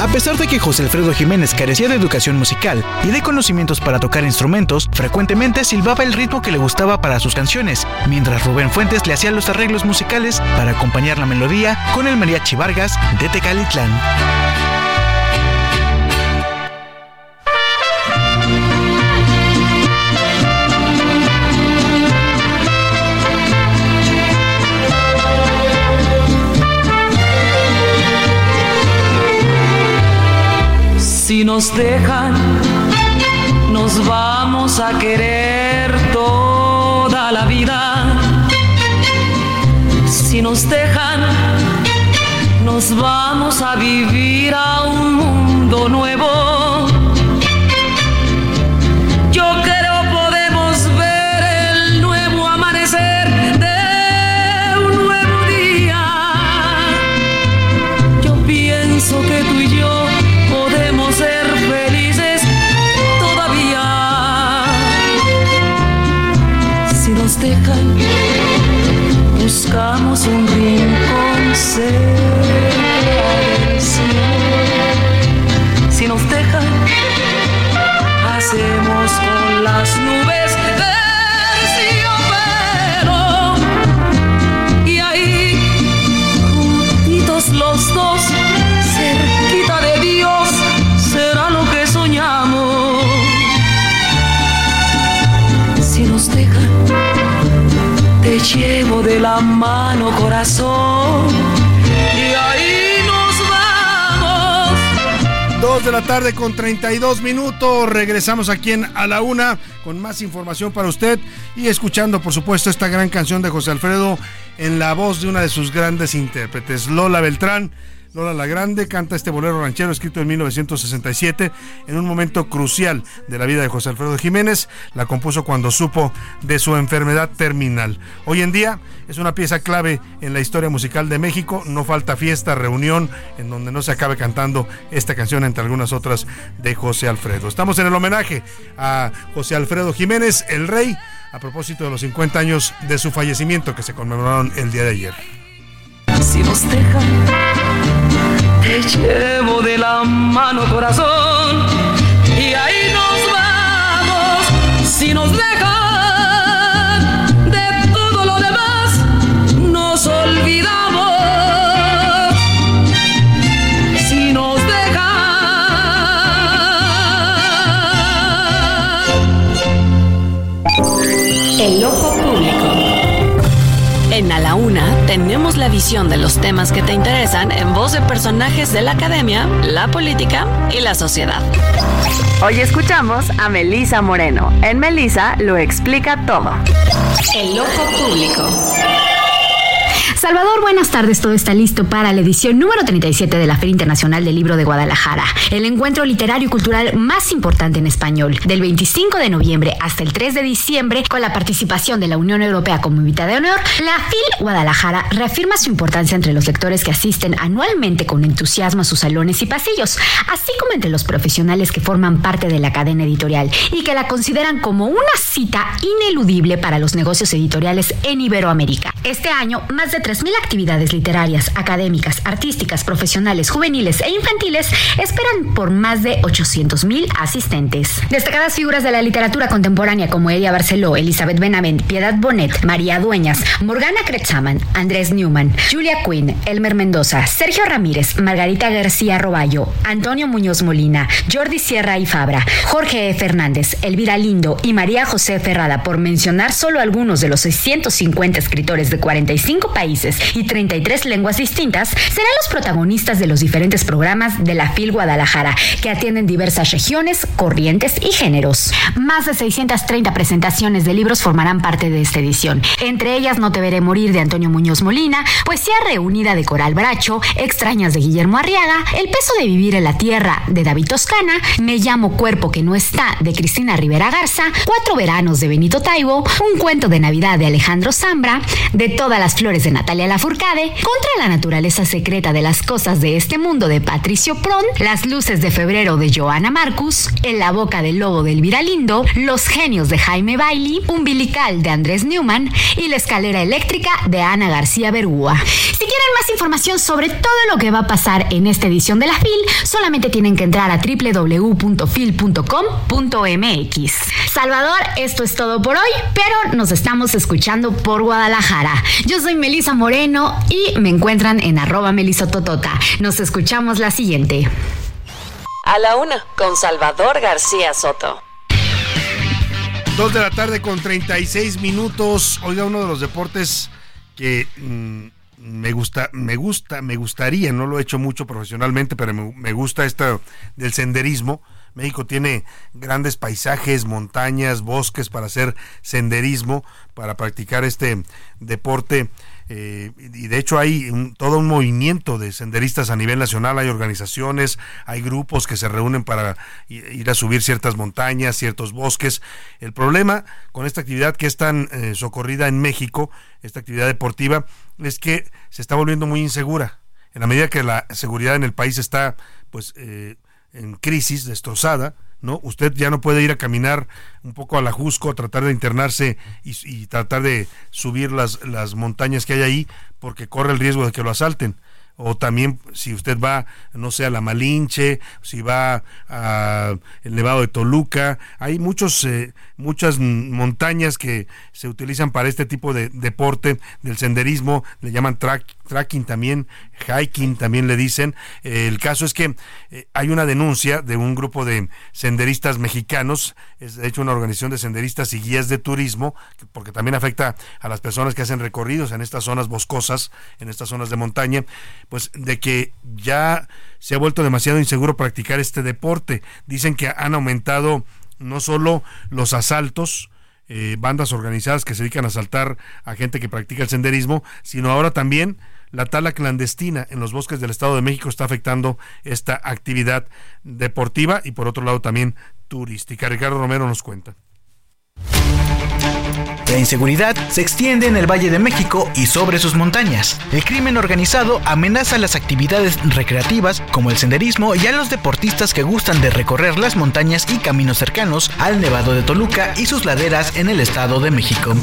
A pesar de que José Alfredo Jiménez carecía de educación musical y de conocimientos para tocar instrumentos, frecuentemente silbaba el ritmo que le gustaba para sus canciones, mientras Rubén Fuentes le hacía los arreglos musicales para acompañar la melodía con el mariachi Vargas de Tecalitlán. Nos dejan, nos vamos a querer toda la vida. Si nos dejan, nos vamos a vivir a un mundo nuevo. Si nos dejan, hacemos con las nubes terciopelo. Y ahí, juntitos los dos, cerquita de Dios, será lo que soñamos. Si nos dejan, te llevo de la mano, corazón. de la tarde con 32 minutos. Regresamos aquí en A la Una con más información para usted y escuchando, por supuesto, esta gran canción de José Alfredo en la voz de una de sus grandes intérpretes, Lola Beltrán. Lola la Grande canta este bolero ranchero escrito en 1967 en un momento crucial de la vida de José Alfredo Jiménez. La compuso cuando supo de su enfermedad terminal. Hoy en día es una pieza clave en la historia musical de México. No falta fiesta, reunión en donde no se acabe cantando esta canción entre algunas otras de José Alfredo. Estamos en el homenaje a José Alfredo Jiménez, el rey, a propósito de los 50 años de su fallecimiento que se conmemoraron el día de ayer. Si te llevo de la mano corazón y ahí nos vamos. Si nos dejan de todo lo demás, nos olvidamos. Si nos dejan. El ojo público. En A la Una tenemos la visión de los temas que te interesan en voz de personajes de la academia, la política y la sociedad. Hoy escuchamos a Melisa Moreno. En Melisa lo explica todo. El ojo público. Salvador, buenas tardes. Todo está listo para la edición número 37 de la Feria Internacional del Libro de Guadalajara, el encuentro literario y cultural más importante en español, del 25 de noviembre hasta el 3 de diciembre, con la participación de la Unión Europea como invitada de honor. La FIL Guadalajara reafirma su importancia entre los lectores que asisten anualmente con entusiasmo a sus salones y pasillos, así como entre los profesionales que forman parte de la cadena editorial y que la consideran como una cita ineludible para los negocios editoriales en Iberoamérica. Este año, más de 3.000 actividades literarias, académicas, artísticas, profesionales, juveniles e infantiles esperan por más de 800.000 asistentes. Destacadas figuras de la literatura contemporánea como Elia Barceló, Elizabeth Benavent, Piedad Bonet, María Dueñas, Morgana Kretzaman, Andrés Newman, Julia Quinn, Elmer Mendoza, Sergio Ramírez, Margarita García Roballo, Antonio Muñoz Molina, Jordi Sierra y Fabra, Jorge E. Fernández, Elvira Lindo y María José Ferrada, por mencionar solo algunos de los 650 escritores de 45 países y 33 lenguas distintas, serán los protagonistas de los diferentes programas de la FIL Guadalajara, que atienden diversas regiones, corrientes y géneros. Más de 630 presentaciones de libros formarán parte de esta edición. Entre ellas No te veré morir de Antonio Muñoz Molina, Poesía reunida de Coral Bracho, Extrañas de Guillermo Arriaga, El peso de vivir en la tierra de David Toscana, Me llamo cuerpo que no está de Cristina Rivera Garza, Cuatro veranos de Benito Taibo, Un cuento de Navidad de Alejandro Zambra, De todas las flores de Natalia Lafourcade, Contra la naturaleza secreta de las cosas de este mundo de Patricio Pron, Las luces de febrero de Joana Marcus, En la boca del lobo de Elvira Lindo, Los genios de Jaime Bailey, Umbilical de Andrés Newman y La escalera eléctrica de Ana García Bergúa. Si quieren más información sobre todo lo que va a pasar en esta edición de la FIL, solamente tienen que entrar a www.fil.com.mx. Salvador, esto es todo por hoy, pero nos estamos escuchando por Guadalajara. Yo soy Melisa Moreno y me encuentran en arroba melisototota. Nos escuchamos la siguiente. A la una, con Salvador García Soto. Dos de la tarde con 36 minutos. Oiga, uno de los deportes que mm, me gusta, me gusta, me gustaría, no lo he hecho mucho profesionalmente, pero me, me gusta esto del senderismo. México tiene grandes paisajes, montañas, bosques para hacer senderismo, para practicar este deporte. Eh, y de hecho hay un- todo un movimiento de senderistas a nivel nacional, hay organizaciones, hay grupos que se reúnen para ir a subir ciertas montañas, ciertos bosques. El problema con esta actividad que es tan eh, socorrida en México, esta actividad deportiva, es que se está volviendo muy insegura. En la medida que la seguridad en el país está pues eh, en crisis, destrozada, ¿no? Usted ya no puede ir a caminar un poco a la Jusco, tratar de internarse y, tratar de subir las, las montañas que hay ahí, porque corre el riesgo de que lo asalten. O también si usted va, no sé, a la Malinche, si va a el Nevado de Toluca, hay muchos, eh, muchas montañas que se utilizan para este tipo de deporte, del senderismo, le llaman track, tracking también, hiking también le dicen. Eh, el caso es que eh, hay una denuncia de un grupo de senderistas mexicanos, es de hecho una organización de senderistas y guías de turismo, que- porque también afecta a las personas que hacen recorridos en estas zonas boscosas, en estas zonas de montaña, pues de que ya se ha vuelto demasiado inseguro practicar este deporte. Dicen que han aumentado no solo los asaltos, eh, bandas organizadas que se dedican a asaltar a gente que practica el senderismo, sino ahora también la tala clandestina en los bosques del Estado de México está afectando esta actividad deportiva y por otro lado también turística. Ricardo Romero nos cuenta. La inseguridad se extiende en el Valle de México y sobre sus montañas. El crimen organizado amenaza las actividades recreativas como el senderismo y a los deportistas que gustan de recorrer las montañas y caminos cercanos al Nevado de Toluca y sus laderas en el Estado de México.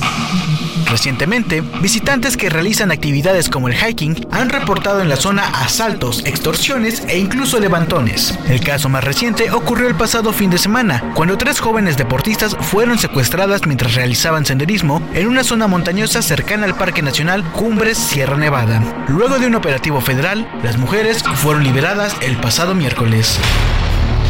Recientemente, visitantes que realizan actividades como el hiking han reportado en la zona asaltos, extorsiones e incluso levantones. El caso más reciente ocurrió el pasado fin de semana, cuando tres jóvenes deportistas fueron secuestradas mientras realizaban senderismo en una zona montañosa cercana al Parque Nacional Cumbres Sierra Nevada. Luego de un operativo federal, las mujeres fueron liberadas el pasado miércoles.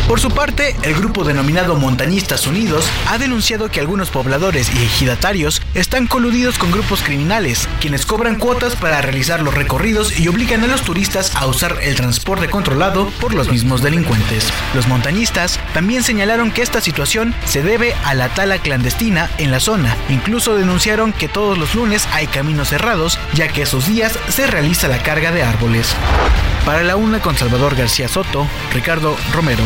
Por su parte, el grupo denominado Montañistas Unidos ha denunciado que algunos pobladores y ejidatarios están coludidos con grupos criminales, quienes cobran cuotas para realizar los recorridos y obligan a los turistas a usar el transporte controlado por los mismos delincuentes. Los montañistas también señalaron que esta situación se debe a la tala clandestina en la zona. Incluso denunciaron que todos los lunes hay caminos cerrados, ya que esos días se realiza la carga de árboles. Para la una con Salvador García Soto, Ricardo Romero.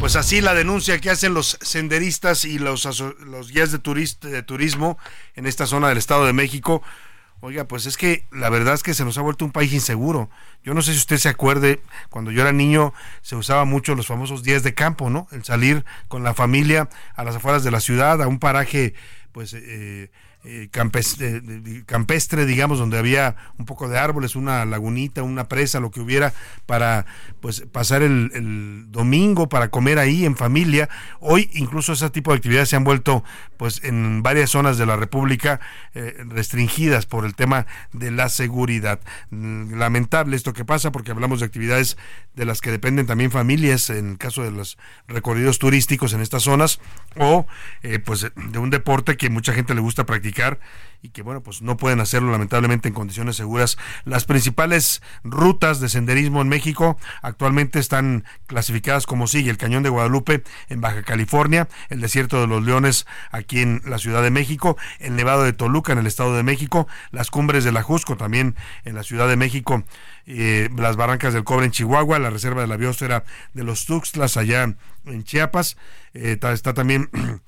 Pues así la denuncia que hacen los senderistas y los, los guías de turismo en esta zona del Estado de México. Oiga, pues es que la verdad es que se nos ha vuelto un país inseguro. Yo no sé si usted se acuerde, cuando yo era niño se usaba mucho los famosos días de campo, ¿no? El salir con la familia a las afueras de la ciudad, a un paraje, pues... eh, eh, campestre, digamos, donde había un poco de árboles, una lagunita, una presa, lo que hubiera, para pues pasar el, el domingo, para comer ahí en familia. Hoy incluso ese tipo de actividades se han vuelto pues en varias zonas de la República eh, restringidas por el tema de la seguridad. Mm, Lamentable esto que pasa porque hablamos de actividades de las que dependen también familias, en el caso de los recorridos turísticos en estas zonas, o eh, pues de un deporte que mucha gente le gusta practicar y que bueno pues no pueden hacerlo lamentablemente en condiciones seguras. Las principales rutas de senderismo en México actualmente están clasificadas como sigue: el Cañón de Guadalupe en Baja California, el Desierto de los Leones aquí en la Ciudad de México, el Nevado de Toluca en el Estado de México, las Cumbres de la Jusco también en la Ciudad de México, eh, las Barrancas del Cobre en Chihuahua, la Reserva de la Biosfera de los Tuxtlas allá en Chiapas, eh, está también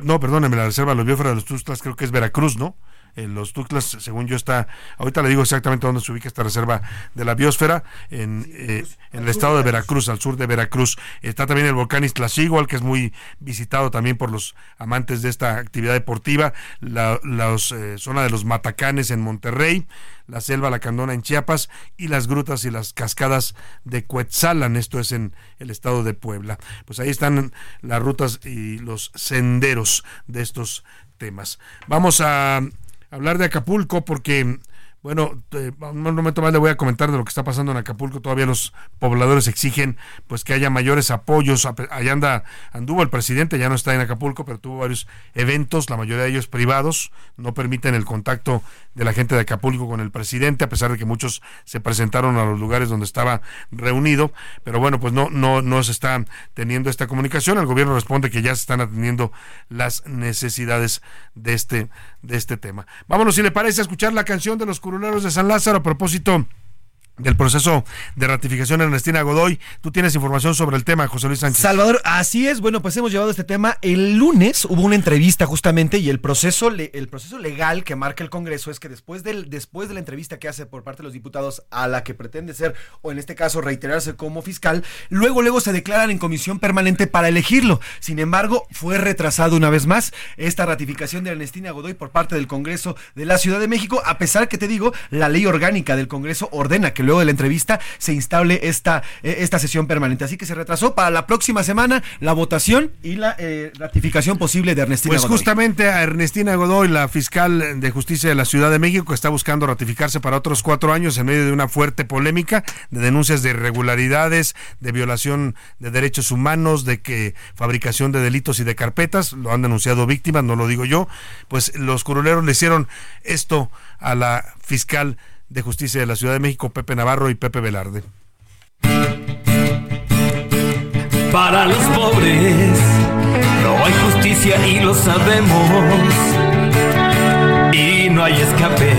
No, perdóneme, la reserva de los biosfera de los Tuxtlas creo que es Veracruz, ¿no? En los Tuxtlas, según yo está, ahorita le digo exactamente dónde se ubica esta reserva de la biosfera, en, eh, en el estado de Veracruz, al sur de Veracruz. Está también el volcán Iztaccíhuatl, que es muy visitado también por los amantes de esta actividad deportiva, la eh, zona de los Matacanes en Monterrey, la selva Lacandona en Chiapas y las grutas y las cascadas de Cuetzalan, esto es en el estado de Puebla. Pues ahí están las rutas y los senderos de estos temas. Vamos a hablar de Acapulco porque bueno, eh, un momento más le voy a comentar de lo que está pasando en Acapulco. Todavía los pobladores exigen pues que haya mayores apoyos. Allá anda, anduvo el presidente, ya no está en Acapulco, pero tuvo varios eventos, la mayoría de ellos privados, no permiten el contacto de la gente de Acapulco con el presidente, a pesar de que muchos se presentaron a los lugares donde estaba reunido, pero bueno, pues no, no, no se está teniendo esta comunicación. El gobierno responde que ya se están atendiendo las necesidades de este, de este tema. Vámonos, si le parece, a escuchar la canción de los curuleros de San Lázaro a propósito del proceso de ratificación Ernestina Godoy. Tú tienes información sobre el tema, José Luis Sánchez. Salvador, así es. Bueno, pues hemos llevado este tema. El lunes hubo una entrevista justamente y el proceso, el proceso legal que marca el Congreso es que después, del, después de la entrevista que hace por parte de los diputados a la que pretende ser, o en este caso reiterarse como fiscal, luego, luego se declaran en comisión permanente para elegirlo. Sin embargo, fue retrasado una vez más esta ratificación de Ernestina Godoy por parte del Congreso de la Ciudad de México, a pesar que te digo, la ley orgánica del Congreso ordena que luego de la entrevista se instable esta, eh, esta sesión permanente. Así que se retrasó para la próxima semana la votación y la eh, ratificación posible de Ernestina Pues Godoy. justamente a Ernestina Godoy, la fiscal de justicia de la Ciudad de México, está buscando ratificarse para otros cuatro años en medio de una fuerte polémica de denuncias de irregularidades, de violación de derechos humanos, de que fabricación de delitos y de carpetas, lo han denunciado víctimas, no lo digo yo, pues los curuleros le hicieron esto a la fiscal de justicia de la Ciudad de México, Pepe Navarro y Pepe Velarde. Para los pobres no hay justicia y lo sabemos. Y no hay escape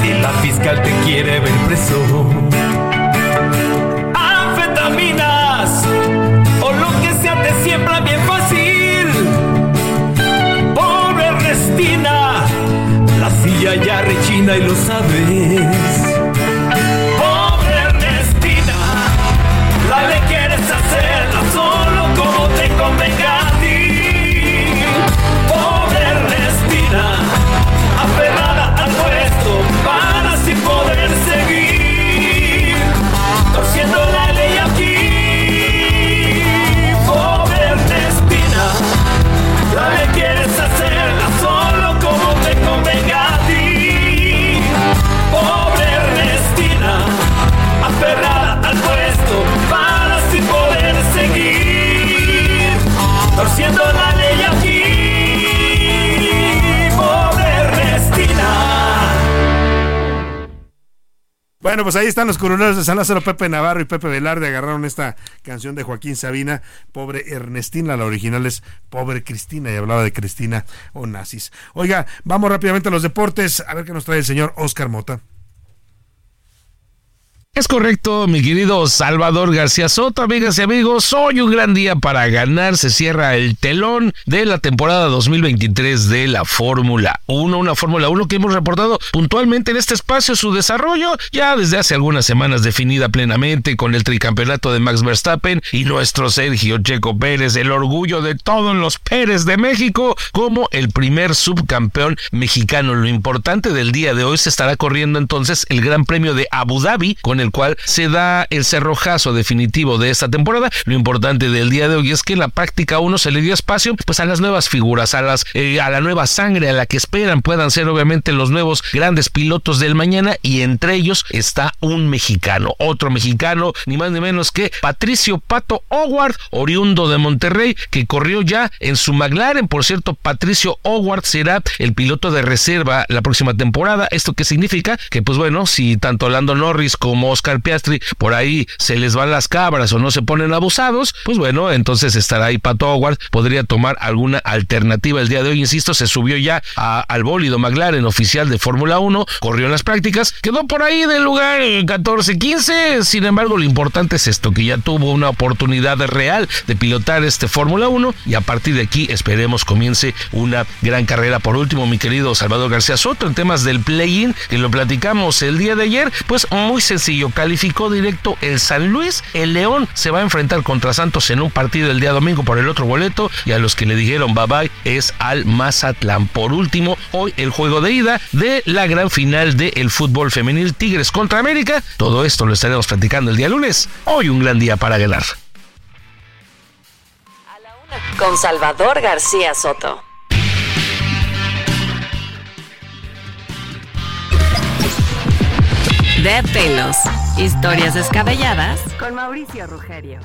si la fiscal te quiere ver preso. Anfetaminas o lo que sea te siembra bien silla ya rechina y lo sabes. Pues ahí están los curuleros de San Lázaro, Pepe Navarro y Pepe Velarde. Agarraron esta canción de Joaquín Sabina, Pobre Ernestina. La original es Pobre Cristina y hablaba de Cristina Onassis. Oiga, vamos rápidamente a los deportes. A ver qué nos trae el señor Oscar Mota. Es correcto, mi querido Salvador García Soto, amigas y amigos. Hoy un gran día para ganar. Se cierra el telón de la temporada 2023 de la Fórmula 1. Una Fórmula 1 que hemos reportado puntualmente en este espacio su desarrollo ya desde hace algunas semanas definida plenamente con el tricampeonato de Max Verstappen y nuestro Sergio Checo Pérez, el orgullo de todos los Pérez de México, como el primer subcampeón mexicano. Lo importante del día de hoy se estará corriendo entonces el Gran Premio de Abu Dhabi con el cual se da el cerrojazo definitivo de esta temporada. Lo importante del día de hoy es que en la práctica 1 se le dio espacio pues a las nuevas figuras, a las eh, a la nueva sangre, a la que esperan puedan ser obviamente los nuevos grandes pilotos del mañana y entre ellos está un mexicano, otro mexicano, ni más ni menos que Patricio Pato Howard, oriundo de Monterrey, que corrió ya en su McLaren. Por cierto, Patricio Howard será el piloto de reserva la próxima temporada. ¿Esto qué significa? Que pues bueno, si tanto Lando Norris como Oscar Piastri por ahí se les van las cabras o no se ponen abusados, pues bueno, entonces estará ahí Pato Howard, podría tomar alguna alternativa el día de hoy, insisto, se subió ya a- al bólido McLaren oficial de Fórmula 1, corrió en las prácticas, quedó por ahí del lugar 14-15, sin embargo lo importante es esto, que ya tuvo una oportunidad real de pilotar este Fórmula 1 y a partir de aquí esperemos comience una gran carrera. Por último, mi querido Salvador García Soto, en temas del play-in, que lo platicamos el día de ayer, pues muy sencillo, calificó directo el San Luis, el León se va a enfrentar contra Santos en un partido el día domingo por el otro boleto y a los que le dijeron bye bye es al Mazatlán. Por último, hoy el juego de ida de la gran final del fútbol femenil Tigres contra América. Todo esto lo estaremos platicando el día lunes. Hoy un gran día para ganar. Con Salvador García Soto. De pelos. Historias descabelladas. Con Mauricio Rugerio.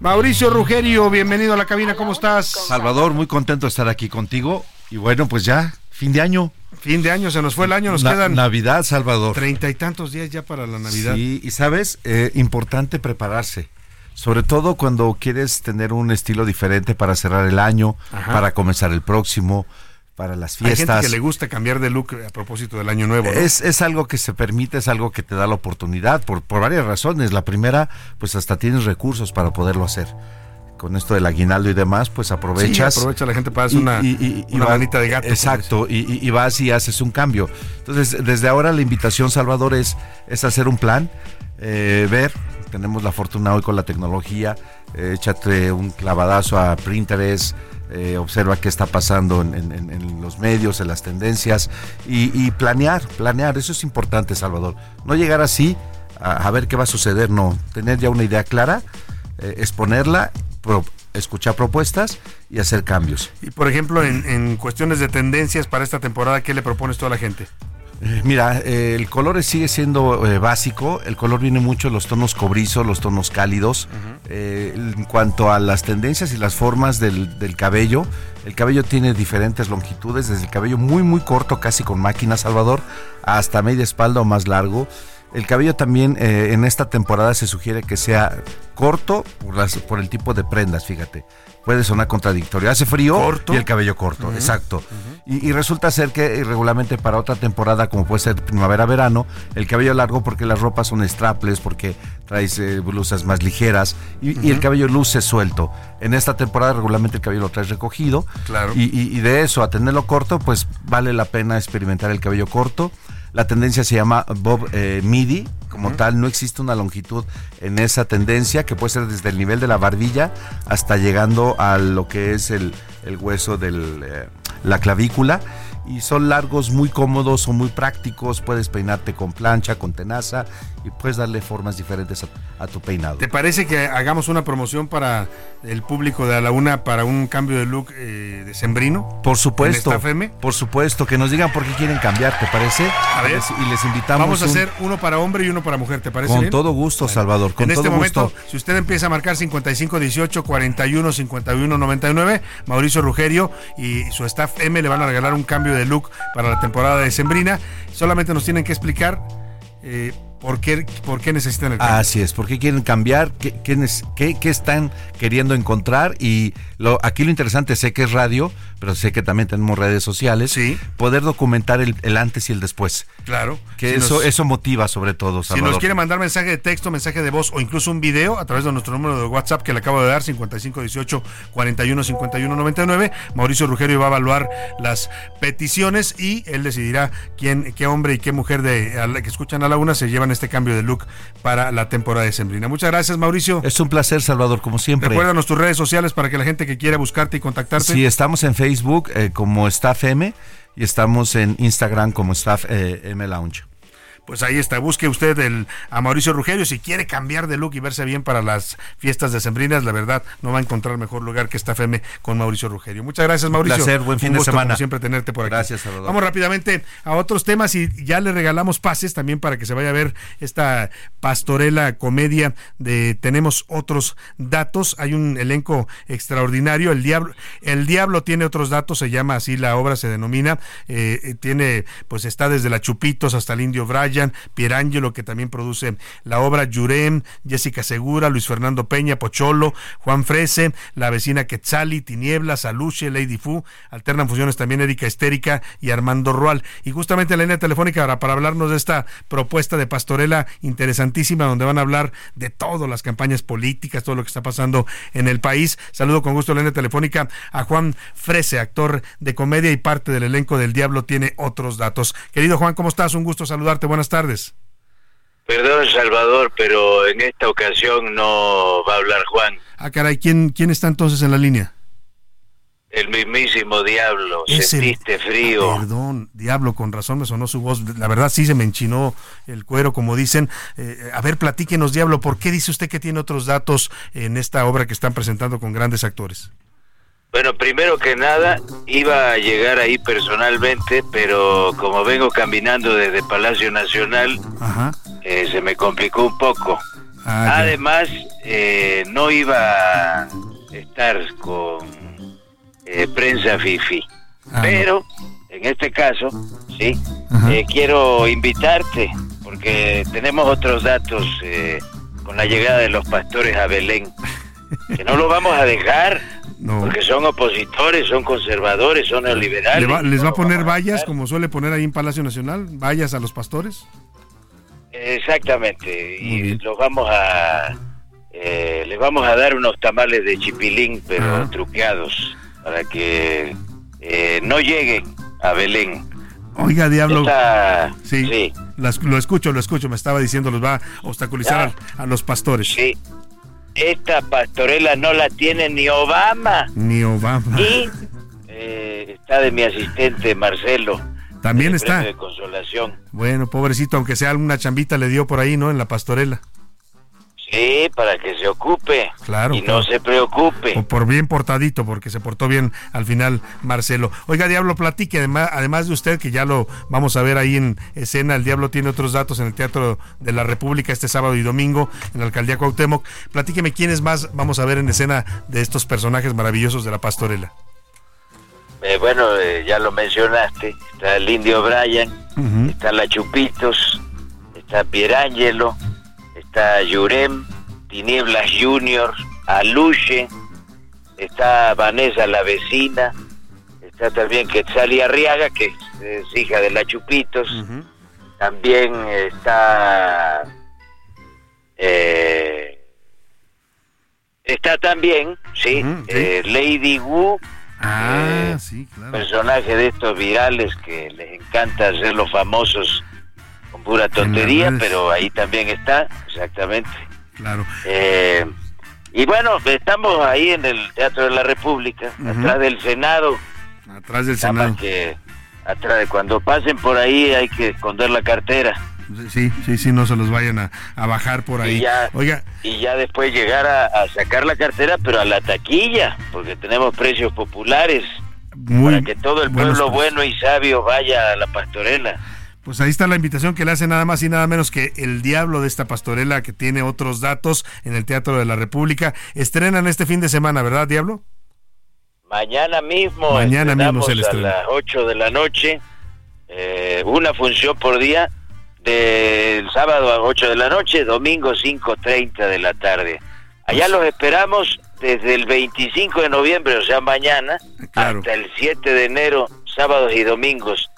Mauricio Rugerio, bienvenido a la cabina, ¿cómo estás? Salvador, muy contento de estar aquí contigo. Y bueno, pues ya, fin de año. Fin de año, se nos fue el año, nos Na- quedan Navidad, Salvador. treinta y tantos días ya para la Navidad. Sí, y sabes, Eh, importante prepararse. Sobre todo cuando quieres tener un estilo diferente para cerrar el año, Ajá. para comenzar el próximo, para las Hay gente fiestas. que le gusta cambiar de look a propósito del año nuevo. ¿no? Es, es algo que se permite, es algo que te da la oportunidad por, por varias razones. La primera, pues hasta tienes recursos para poderlo hacer. Con esto del aguinaldo y demás, pues aprovechas. Sí, aprovecha la gente para hacer una- una manita de gato, Exacto, y, y- vas y haces un cambio. Entonces, desde ahora la invitación, Salvador, es, es hacer un plan, eh, ver. Tenemos la fortuna hoy con la tecnología. eh, échate un clavadazo a Pinterest. Eh, observa qué está pasando en, los medios, en las tendencias y, planear, planear, eso es importante, Salvador. No llegar así a, ver qué va a suceder, no, tener ya una idea clara, eh, exponerla, escuchar propuestas y hacer cambios. Y por ejemplo, en, en cuestiones de tendencias para esta temporada, ¿qué le propones tú a la gente? Eh, Mira, eh, el color sigue siendo eh, básico, el color viene mucho los tonos cobrizos, los tonos cálidos. Eh, en cuanto a las tendencias y las formas del, del cabello, el cabello tiene diferentes longitudes, desde el cabello muy muy corto, casi con máquina, Salvador, hasta media espalda o más largo. El cabello también eh, en esta temporada se sugiere que sea corto por, las, por el tipo de prendas, fíjate. Puede sonar contradictorio. Hace frío y el cabello corto, exacto. Y, y resulta ser que regularmente para otra temporada, como puede ser primavera-verano, el cabello largo porque las ropas son strapless, porque traes eh, blusas más ligeras y, y el cabello luce suelto. En esta temporada regularmente el cabello lo traes recogido. Claro. Y- y de eso a tenerlo corto, pues vale la pena experimentar el cabello corto. La tendencia se llama Bob eh, Midi, como tal, no existe una longitud en esa tendencia que puede ser desde el nivel de la barbilla hasta llegando a lo que es el, el hueso de la clavícula. Y son largos, muy cómodos, son muy prácticos. Puedes peinarte con plancha, con tenaza y puedes darle formas diferentes a, a tu peinado. ¿Te parece que hagamos una promoción para el público de A la Una para un cambio de look eh, de sembrino? Por supuesto. ¿En esta FM? Por supuesto, que nos digan por qué quieren cambiar, ¿te parece? A ver. Y les invitamos. Vamos a un- hacer uno para hombre y uno para mujer, ¿te parece Con bien? todo gusto, Salvador. Con en este todo momento, gusto. si usted empieza a marcar 55 18 41 51 99, Mauricio Rugerio y su staff M le van a regalar un cambio de look para la temporada de Sembrina. Solamente nos tienen que explicar eh, por, qué, por qué necesitan el cambio. Así es, ¿por qué quieren cambiar? ¿Qué, qué, qué están queriendo encontrar? Y lo, aquí lo interesante, sé que es radio, pero sé que también tenemos redes sociales. Poder documentar el, el antes y el después. Claro. Que Si eso, nos- eso motiva sobre todo, Si Salvador. nos quiere mandar mensaje de texto, mensaje de voz o incluso un video a través de nuestro número de WhatsApp que le acabo de dar, 5518 41 51 99, Mauricio Rugerio va a evaluar las peticiones y él decidirá quién, qué hombre y qué mujer de a la que escuchan a la una se llevan este cambio de look para la temporada de Sembrina. Muchas gracias, Mauricio. Es un placer, Salvador, como siempre. Recuérdanos tus redes sociales para que la gente que quiera buscarte y contactarte. Sí, estamos en Facebook eh, como Staff M y estamos en Instagram como Staff eh, M Lounge. Pues ahí está, busque usted el, a Mauricio Rugerio si quiere cambiar de look y verse bien para las fiestas decembrinas, la verdad no va a encontrar mejor lugar que esta FM con Mauricio Rugerio. Muchas gracias Mauricio. placer, buen fin Un de semana. como siempre tenerte por aquí. Gracias, Salvador. Vamos rápidamente a otros temas y ya le regalamos pases también para que se vaya a ver esta pastorela comedia de Tenemos otros datos. Hay un elenco extraordinario. El diablo, el diablo tiene otros datos, se llama así la obra, se denomina. Eh, eh, tiene, pues está desde la Chupitos hasta el Indio Pierangelo, que también produce la obra Yurem, Jessica Segura, Luis Fernando Peña, Pocholo, Juan Frese, la vecina Quetzali, Tinieblas, Aluche, Lady Fu, alternan funciones también Erika Estérica y Armando Rual. Y justamente en la línea telefónica para, para hablarnos de esta propuesta de pastorela interesantísima, donde van a hablar de todo, las campañas políticas, todo lo que está pasando en el país. Saludo con gusto la línea telefónica a Juan Frese, actor de comedia y parte del elenco del Diablo, tiene otros datos. Querido Juan, ¿cómo estás? Un gusto saludarte. Buenas tardes. Perdón, Salvador, pero en esta ocasión no va a hablar Juan, Ah, caray, ¿quién, quién está entonces en la línea? el mismísimo diablo. Es el- Sentiste frío. Perdón, diablo, con razón me sonó su voz. La verdad sí se me enchinó el cuero, como dicen. Eh, a ver, platíquenos, diablo, ¿por qué dice usted que tiene otros datos en esta obra que están presentando con grandes actores? Bueno, primero que nada, iba a llegar ahí personalmente, pero como vengo caminando desde Palacio Nacional, Ajá. eh, se me complicó un poco. Ah. Además, eh, no iba a estar con eh, prensa Fifi, Ah, pero en este caso, sí, eh, quiero invitarte porque tenemos otros datos eh, con la llegada de los pastores a Belén, que no lo vamos a dejar. Porque son opositores, son conservadores, son neoliberales. ¿Le va- ¿Les va a poner vallas como suele poner ahí en Palacio Nacional? ¿Vallas a los pastores? Exactamente, y los vamos a eh, les vamos a dar unos tamales de chipilín, pero truqueados, para que eh, no lleguen a Belén. Oiga, Diablo. Esta- Sí, las- lo escucho, lo escucho. Me estaba diciendo, los va a obstaculizar a, a los pastores. Sí, esta pastorela no la tiene ni Obama. Ni Obama. Y eh, está de mi asistente Marcelo. También está. de consolación. Bueno, pobrecito, aunque sea alguna chambita le dio por ahí, ¿no? En la pastorela. Sí, para que se ocupe. Claro. Y no se preocupe. O por bien portadito, porque se portó bien al final Marcelo. Oiga, Diablo, platique, además, además de usted, que ya lo vamos a ver ahí en escena, el Diablo tiene otros datos en el Teatro de la República este sábado y domingo en la Alcaldía Cuauhtémoc. Platíqueme quiénes más vamos a ver en escena de estos personajes maravillosos de la pastorela. Eh, bueno, eh, ya lo mencionaste. Está el Indio Brian, está la Chupitos, está Pierangelo, está Yurem, Tinieblas Junior, Aluche, está Vanessa la vecina, está también Quetzali Arriaga, que es, hija de la Chupitos, también está eh, está también, sí, eh, Lady Wu, Ah, eh, sí, claro. personaje de estos virales que les encanta hacerlos famosos con pura tontería, pero ahí también está, exactamente. Claro. Eh, y bueno, estamos ahí en el Teatro de la República, atrás del Senado. Atrás del Nada Senado. que atrás de cuando pasen por ahí hay que esconder la cartera. Sí, sí, sí, no se los vayan a, a bajar por ahí. Y ya, Oiga, y ya después llegar a, a sacar la cartera, pero a la taquilla, porque tenemos precios populares. muy para que todo el pueblo precios. bueno y sabio vaya a la pastorela. Pues ahí está la invitación que le hace nada más y nada menos que el diablo de esta pastorela que tiene otros datos en el Teatro de la República. Estrenan este fin de semana, ¿verdad, Diablo? Mañana mismo, Mañana mismo se a las 8 de la noche, eh, una función por día, del sábado a 8 de la noche, domingo 5.30 de la tarde. Allá los esperamos desde el 25 de noviembre, o sea, mañana, hasta el 7 de enero, sábados y domingos.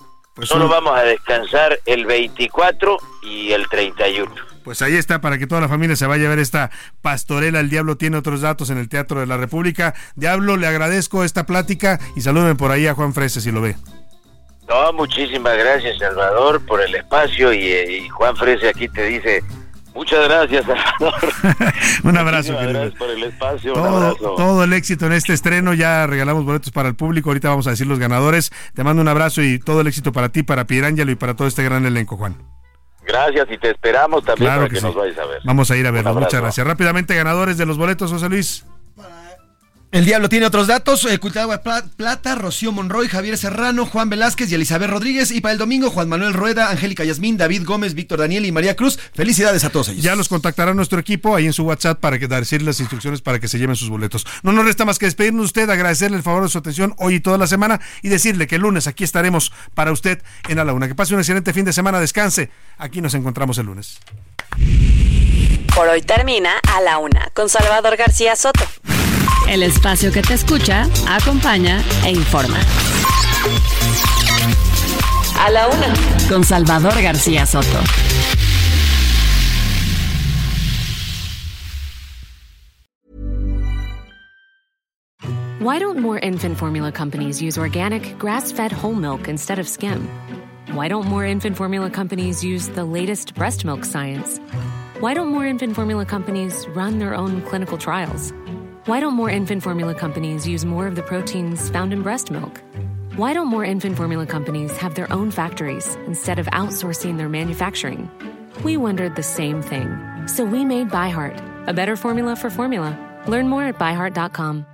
Solo un- vamos a descansar el 24 y el 31. Pues ahí está para que toda la familia se vaya a ver esta pastorela. El Diablo tiene otros datos en el Teatro de la República. Diablo, le agradezco esta plática y saluden por ahí a Juan Frese si lo ve. No, muchísimas gracias, Salvador, por el espacio y, eh, y Juan Frese aquí te dice, muchas gracias, Salvador. Un abrazo, Muchísimas querido. gracias por el espacio, un Todo, abrazo. todo el éxito en este estreno. Ya regalamos boletos para el público. Ahorita vamos a decir los ganadores. Te mando un abrazo y todo el éxito para ti, para Pierangelo y para todo este gran elenco, Juan. Gracias y te esperamos también Claro para que que, sí. nos vayas a ver. Vamos a ir a Un verlos. Muchas gracias. Rápidamente, ganadores de los boletos, José Luis. El Diablo tiene otros datos. Eh, Cultagua Pla- Plata, Rocío Monroy, Javier Serrano, Juan Velázquez y Elizabeth Rodríguez. Y para el domingo, Juan Manuel Rueda, Angélica Yasmín, David Gómez, Víctor Daniel y María Cruz. Felicidades a todos ellos. Ya los contactará nuestro equipo ahí en su WhatsApp para que decirle las instrucciones para que se lleven sus boletos. No nos resta más que despedirnos de usted, agradecerle el favor de su atención hoy y toda la semana y decirle que el lunes aquí estaremos para usted en A la Una. Que pase un excelente fin de semana, descanse. Aquí nos encontramos el lunes. Por hoy termina A la Una con Salvador García Soto. El espacio que te escucha, acompaña e informa. A la Una. Con Salvador García Soto. Why don't more infant formula companies use organic, grass fed whole milk instead of skim? Why don't more infant formula companies use the latest breast milk science? Why don't more infant formula companies run their own clinical trials? Why don't more infant formula companies use more of the proteins found in breast milk? Why don't more infant formula companies have their own factories instead of outsourcing their manufacturing? We wondered the same thing. So we made ByHeart, a better formula for formula. Learn more at byheart.com.